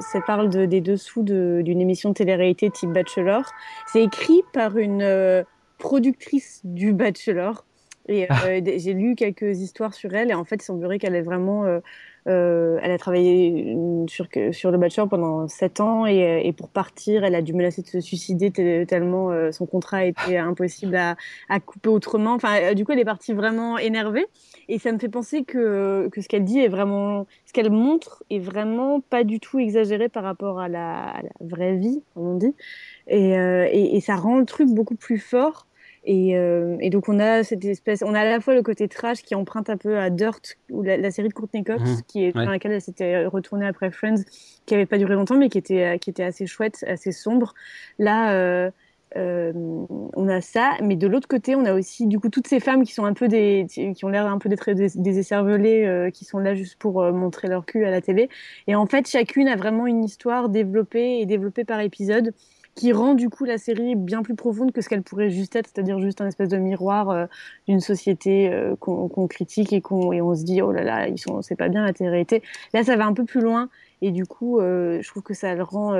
ça parle de, des dessous d'une émission de télé-réalité type Bachelor. C'est écrit par une productrice du Bachelor. Et ah. euh, j'ai lu quelques histoires sur elle et en fait, il semblerait qu'elle est vraiment, euh, euh, elle a travaillé sur, sur le Bachelor pendant sept ans et, et, pour partir, elle a dû menacer de se suicider tellement son contrat était impossible à, à, couper autrement. Enfin, du coup, elle est partie vraiment énervée et ça me fait penser que, que ce qu'elle dit est vraiment, ce qu'elle montre est vraiment pas du tout exagéré par rapport à la, à la vraie vie, comme on dit, et, et, et ça rend le truc beaucoup plus fort. Et, euh, et, donc on a cette espèce, on a à la fois le côté trash qui emprunte un peu à Dirt ou la, série de Courtney Cox, mmh, qui est dans laquelle elle s'était retournée après Friends, qui avait pas duré longtemps mais qui était qui était assez chouette, assez sombre. Là, euh, euh, on a ça, mais de l'autre côté, on a aussi du coup toutes ces femmes qui sont un peu des, qui ont l'air un peu d'être des, des écervelées, euh, qui sont là juste pour euh, montrer leur cul à la télé. Et en fait, chacune a vraiment une histoire développée et développée par épisode qui rend du coup la série bien plus profonde que ce qu'elle pourrait juste être, c'est-à-dire juste un espèce de miroir euh, d'une société euh, qu'on critique et, qu'on on se dit oh là là, ils sont, c'est pas bien la télé-réalité. Là, ça va un peu plus loin et du coup, euh, je trouve que ça le rend,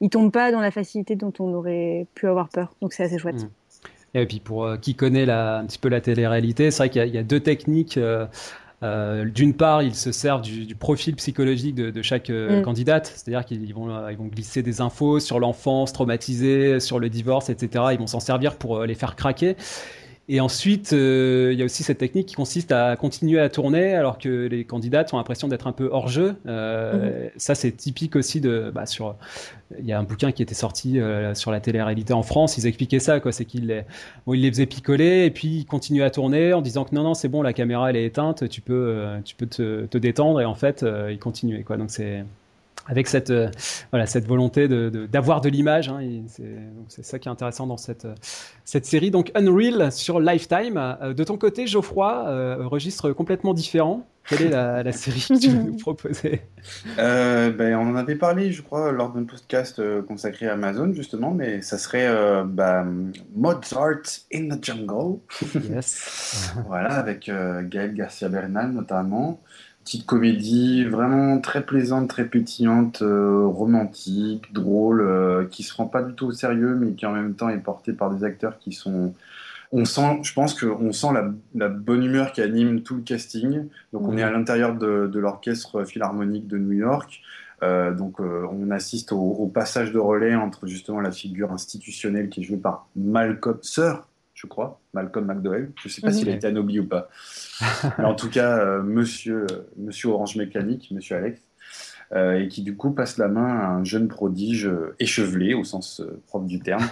il tombe pas dans la facilité dont on aurait pu avoir peur. Donc c'est assez chouette. Mmh. Et puis pour qui connaît un petit peu la télé-réalité, c'est vrai qu'il y, a deux techniques. Euh, d'une part, ils se servent du, profil psychologique de, chaque euh, mm. candidate, c'est-à-dire qu'ils vont, euh, ils vont glisser des infos sur l'enfance traumatisée, sur le divorce, etc. Ils vont s'en servir pour les faire craquer. Et ensuite, il y a aussi cette technique qui consiste à continuer à tourner alors que les candidats ont l'impression d'être un peu hors jeu. Mm. Ça, c'est typique aussi de bah, sur il y a un bouquin qui était sorti euh, sur la télé-réalité en France. Ils expliquaient ça, quoi. C'est qu'ils les, bon, ils les faisaient picoler et puis ils continuaient à tourner en disant que non, non, c'est bon, la caméra elle est éteinte, tu peux, euh, tu peux te, te, détendre et en fait, euh, ils continuaient, quoi. Donc c'est avec cette euh, voilà cette volonté de d'avoir de, l'image hein, c'est ça qui est intéressant dans cette cette série. Donc Unreal sur Lifetime. Euh, de ton côté Geoffroy euh, registre complètement différent. Quelle est la, la série que tu veux nous proposer? Ben, on en avait parlé je crois lors d'un podcast consacré à Amazon justement mais ça serait bah, Mozart in the Jungle. Yes. voilà avec Gaël Garcia Bernal notamment petite comédie vraiment très plaisante, très pétillante, euh, romantique, drôle, euh, qui se prend pas du tout au sérieux, mais qui en même temps est portée par des acteurs qui sont. On sent, je pense qu'on sent la, bonne humeur qui anime tout le casting. Donc on est à l'intérieur de, l'orchestre philharmonique de New York. Euh, donc on assiste au, au, passage de relais entre justement la figure institutionnelle qui est jouée par Malcolm, sœur je crois, Malcolm McDowell. Je ne sais pas s'il a mhm. été anobli ou pas. Mais en tout cas, euh, monsieur, euh, monsieur Orange Mécanique, monsieur Alex, euh, et qui du coup passe la main à un jeune prodige échevelé, au sens propre du terme,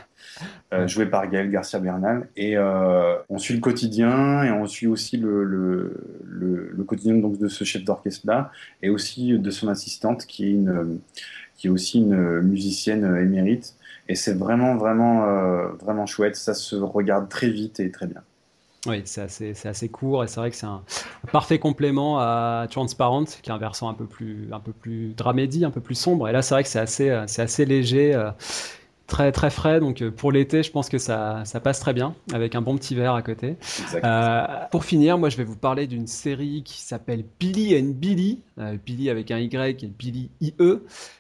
joué par Gaël Garcia Bernal. Et on suit le quotidien, et on suit aussi le, le, le, quotidien donc, de ce chef d'orchestre-là, et aussi de son assistante, qui est, une, qui est aussi une musicienne émérite. Et c'est vraiment, vraiment, euh, vraiment chouette. Ça se regarde très vite et très bien. Oui, c'est assez, assez, court et c'est vrai que c'est un, parfait complément à Transparent, qui est un versant un peu plus, un peu plus dramédie, un peu plus sombre. Et là, c'est vrai que c'est assez, c'est assez léger. Euh, très très frais. Donc euh, pour l'été, je pense que ça, ça passe très bien avec un bon petit verre à côté. Euh, pour finir, moi je vais vous parler d'une série qui s'appelle Billy and Billy. Euh, Billy avec un Y et Billy IE.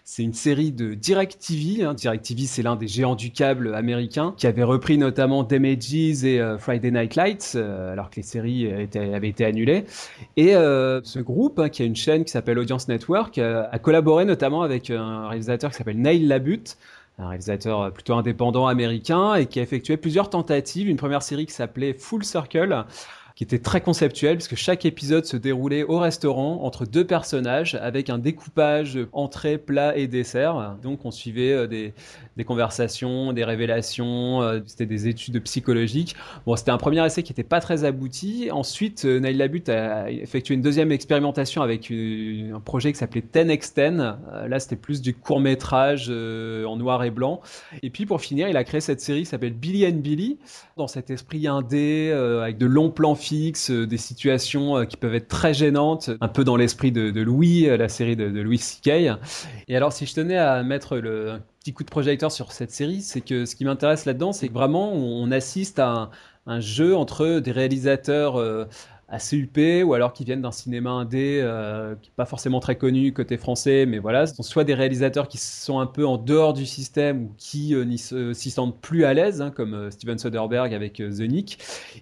C'est une série de DirecTV. Hein. DirecTV, c'est l'un des géants du câble américain qui avait repris notamment Damages et Friday Night Lights alors que les séries étaient, avaient été annulées. Et ce groupe hein, qui a une chaîne qui s'appelle Audience Network a collaboré notamment avec un réalisateur qui s'appelle Neil Labute un réalisateur plutôt indépendant américain et qui a effectué plusieurs tentatives. Une première série qui s'appelait Full Circle qui était très conceptuel puisque chaque épisode se déroulait au restaurant entre deux personnages avec un découpage entrée, plat et dessert. Donc on suivait euh, des, conversations, des révélations, euh, c'était des études psychologiques. Bon, c'était un premier essai qui n'était pas très abouti. Ensuite, euh, Nail Labut a effectué une deuxième expérimentation avec un projet qui s'appelait 10x10. là, c'était plus du court métrage en noir et blanc. Et puis pour finir, il a créé cette série qui s'appelle Billy and Billy dans cet esprit indé avec de longs plans fixe, euh, des situations euh, qui peuvent être très gênantes, un peu dans l'esprit de, Louis, euh, la série de, Louis C.K. Et alors, si je tenais à mettre le petit coup de projecteur sur cette série, c'est que ce qui m'intéresse là-dedans, c'est que vraiment on, assiste à un, jeu entre des réalisateurs assez huppés ou alors qui viennent d'un cinéma indé euh, pas forcément très connu côté français, mais voilà, ce sont soit des réalisateurs qui sont un peu en dehors du système ou qui euh, s'y sentent plus à l'aise, hein, comme euh, Steven Soderbergh avec The Nick,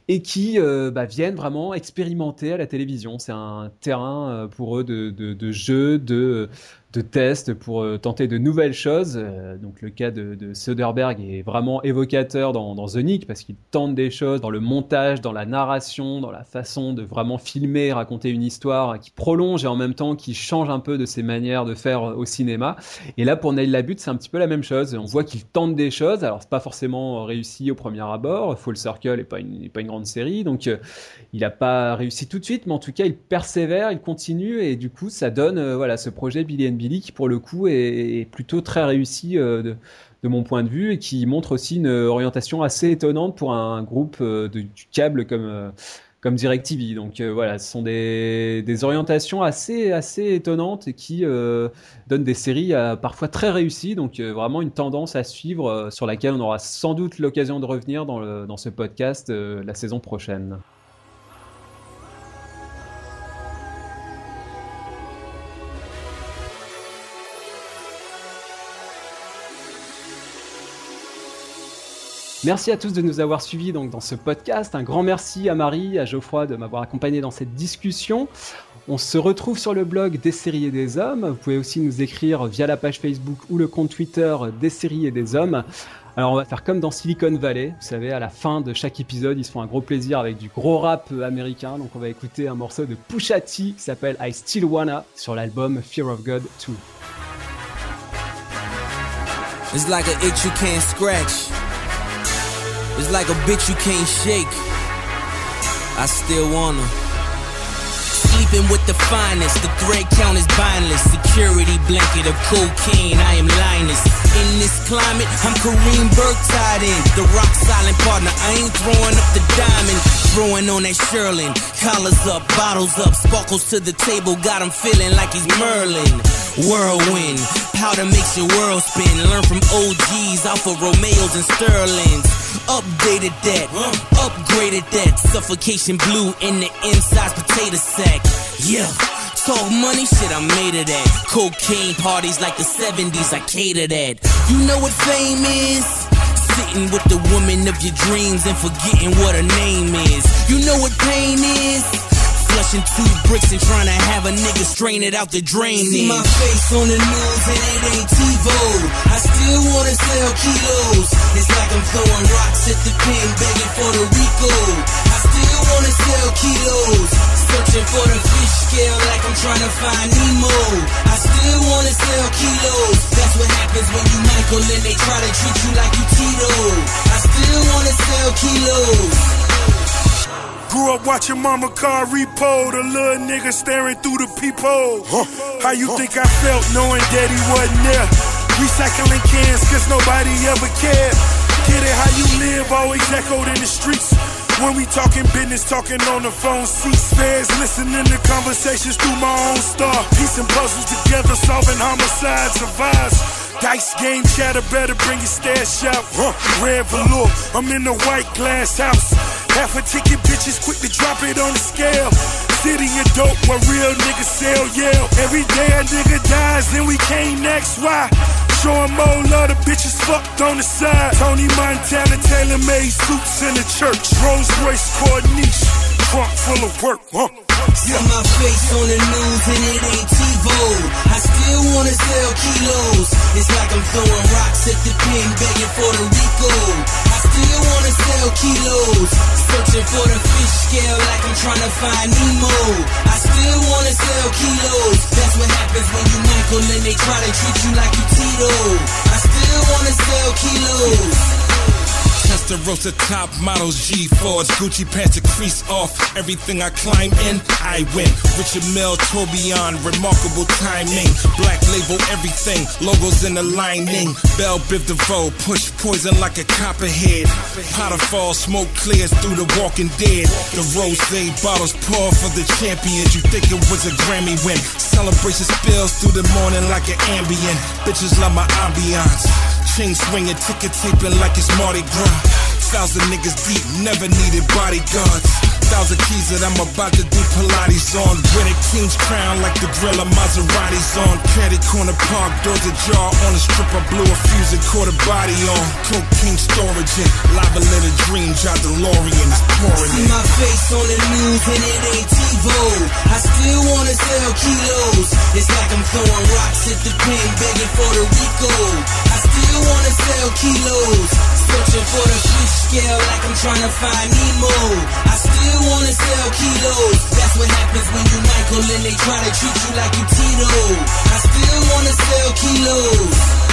et qui bah, viennent vraiment expérimenter à la télévision. C'est un terrain pour eux de jeu, de de tests pour euh, tenter de nouvelles choses. Euh, donc le cas de, de, Soderbergh est vraiment évocateur dans, dans The Nick parce qu'il tente des choses dans le montage, dans la narration, dans la façon de vraiment filmer, raconter une histoire qui prolonge et en même temps qui change un peu de ses manières de faire au cinéma. Et là pour Neil Labute c'est un petit peu la même chose. On voit qu'il tente des choses. Alors c'est pas forcément réussi au premier abord. Full Circle est pas une, pas une grande série donc euh, il n'a pas réussi tout de suite, mais en tout cas il persévère, il continue et du coup ça donne voilà ce projet Billy Qui pour le coup est, plutôt très réussi euh, de, mon point de vue et qui montre aussi une orientation assez étonnante pour un groupe euh, de, du câble comme euh, comme DirecTV. Donc voilà, ce sont des, orientations assez assez étonnantes et qui donnent des séries parfois très réussies. Donc vraiment une tendance à suivre sur laquelle on aura sans doute l'occasion de revenir dans, le, dans ce podcast la saison prochaine. Merci à tous de nous avoir suivis donc, dans ce podcast. Un grand merci à Marie, à Geoffroy de m'avoir accompagné dans cette discussion. On se retrouve sur le blog des séries et des hommes. Vous pouvez aussi nous écrire via la page Facebook ou le compte Twitter des séries et des hommes. Alors on va faire comme dans Silicon Valley, vous savez, à la fin de chaque épisode, ils se font un gros plaisir avec du gros rap américain. Donc on va écouter un morceau de Pusha T qui s'appelle I Still Wanna sur l'album Fear of God 2. It's like itch you can't scratch. It's like a bitch you can't shake. I still wanna Sleeping with the finest, the thread count is bindless. Security blanket of cocaine, I am Linus. In this climate, I'm Kareem Burke tied in. The rock silent partner, I ain't throwing up the diamond. Throwing on that Sherlin. Collars up, bottles up, sparkles to the table. Got him feeling like he's Merlin. Whirlwind, powder makes your world spin. Learn from OGs, Alfa Romeos and Sterlings. Updated that, upgraded that. Suffocation blue in the inside potato sack. Yeah. Talk money, shit, I'm made of that. Cocaine parties like the 70s, I cater that. You know what fame is? Sitting with the woman of your dreams and forgetting what her name is. You know what pain is? Flushing two bricks and trying to have a nigga strain it out the drain. See my face on the news and it ain't TiVo. I still wanna sell kilos. It's like I'm throwing rocks at the pen, begging for the Rico. I still wanna sell kilos. Searching for the fish scale like I'm trying to find Nemo. I still wanna sell kilos. That's what happens when you Michael and they try to treat you like you Tito. I still wanna sell kilos. Grew up watching mama car repo, the little nigga staring through the peephole. Huh. How you think I felt knowing daddy wasn't there? Recycling cans cause nobody ever cared. Get it how you live, always echoed in the streets. When we talking business, talking on the phone, see spares, listening to conversations through my own star. Piecing puzzles together, solving homicides, survives. Dice game chatter, better bring your stash out. Huh. Red velour, I'm in the white glass house. Half a ticket, bitches quick to drop it on the scale. City of dope where real niggas sell, yeah. Every day a nigga dies, then we can't next. Why? Showing more love, the bitches fucked on the side. Tony Montana, tailor made suits in the church. Rolls Royce Corniche, trunk full of work, huh? See my face on the news and it ain't TiVo. I still wanna sell kilos. It's like I'm throwing rocks at the pen, begging for the Rico. I still wanna sell kilos. Searching for the fish scale like I'm trying to find Nemo. I still wanna sell kilos. That's what happens when you Michael and they try to treat you like you Tito. I still wanna sell kilos. Testarossa top models, G4s, Gucci pants to crease off. Everything I climb in, I win. Richard Mill, Tourbillon, remarkable timing. Black label everything, logos in the lining. Bell Biv DeVoe, push poison like a copperhead. Potter fall, smoke clears through the walking dead. The rose bottles pour for the champions. You think it was a Grammy win? Celebration spills through the morning like an ambient. Bitches love my ambiance. Chain swinging, ticket taping like it's Mardi Gras. Thousand niggas deep, never needed bodyguards. Thousand keys that I'm about to do Pilates on. Greenwich King's crown like the grill of Maseratis on. Caddy corner park, doors ajar on a strip. I blew a fuse and caught a body on. Cocaine storage in. lava lit a dream. John DeLorean is pouring See in. my face on the news and it ain't TiVo. I still wanna sell kilos. It's like I'm throwing rocks at the pen, begging for the Rico. I still wanna sell kilos. Searching for the fish scale like I'm trying to find Nemo. I still wanna sell kilos. That's what happens when you Michael and they try to treat you like you Tito. I still wanna sell kilos.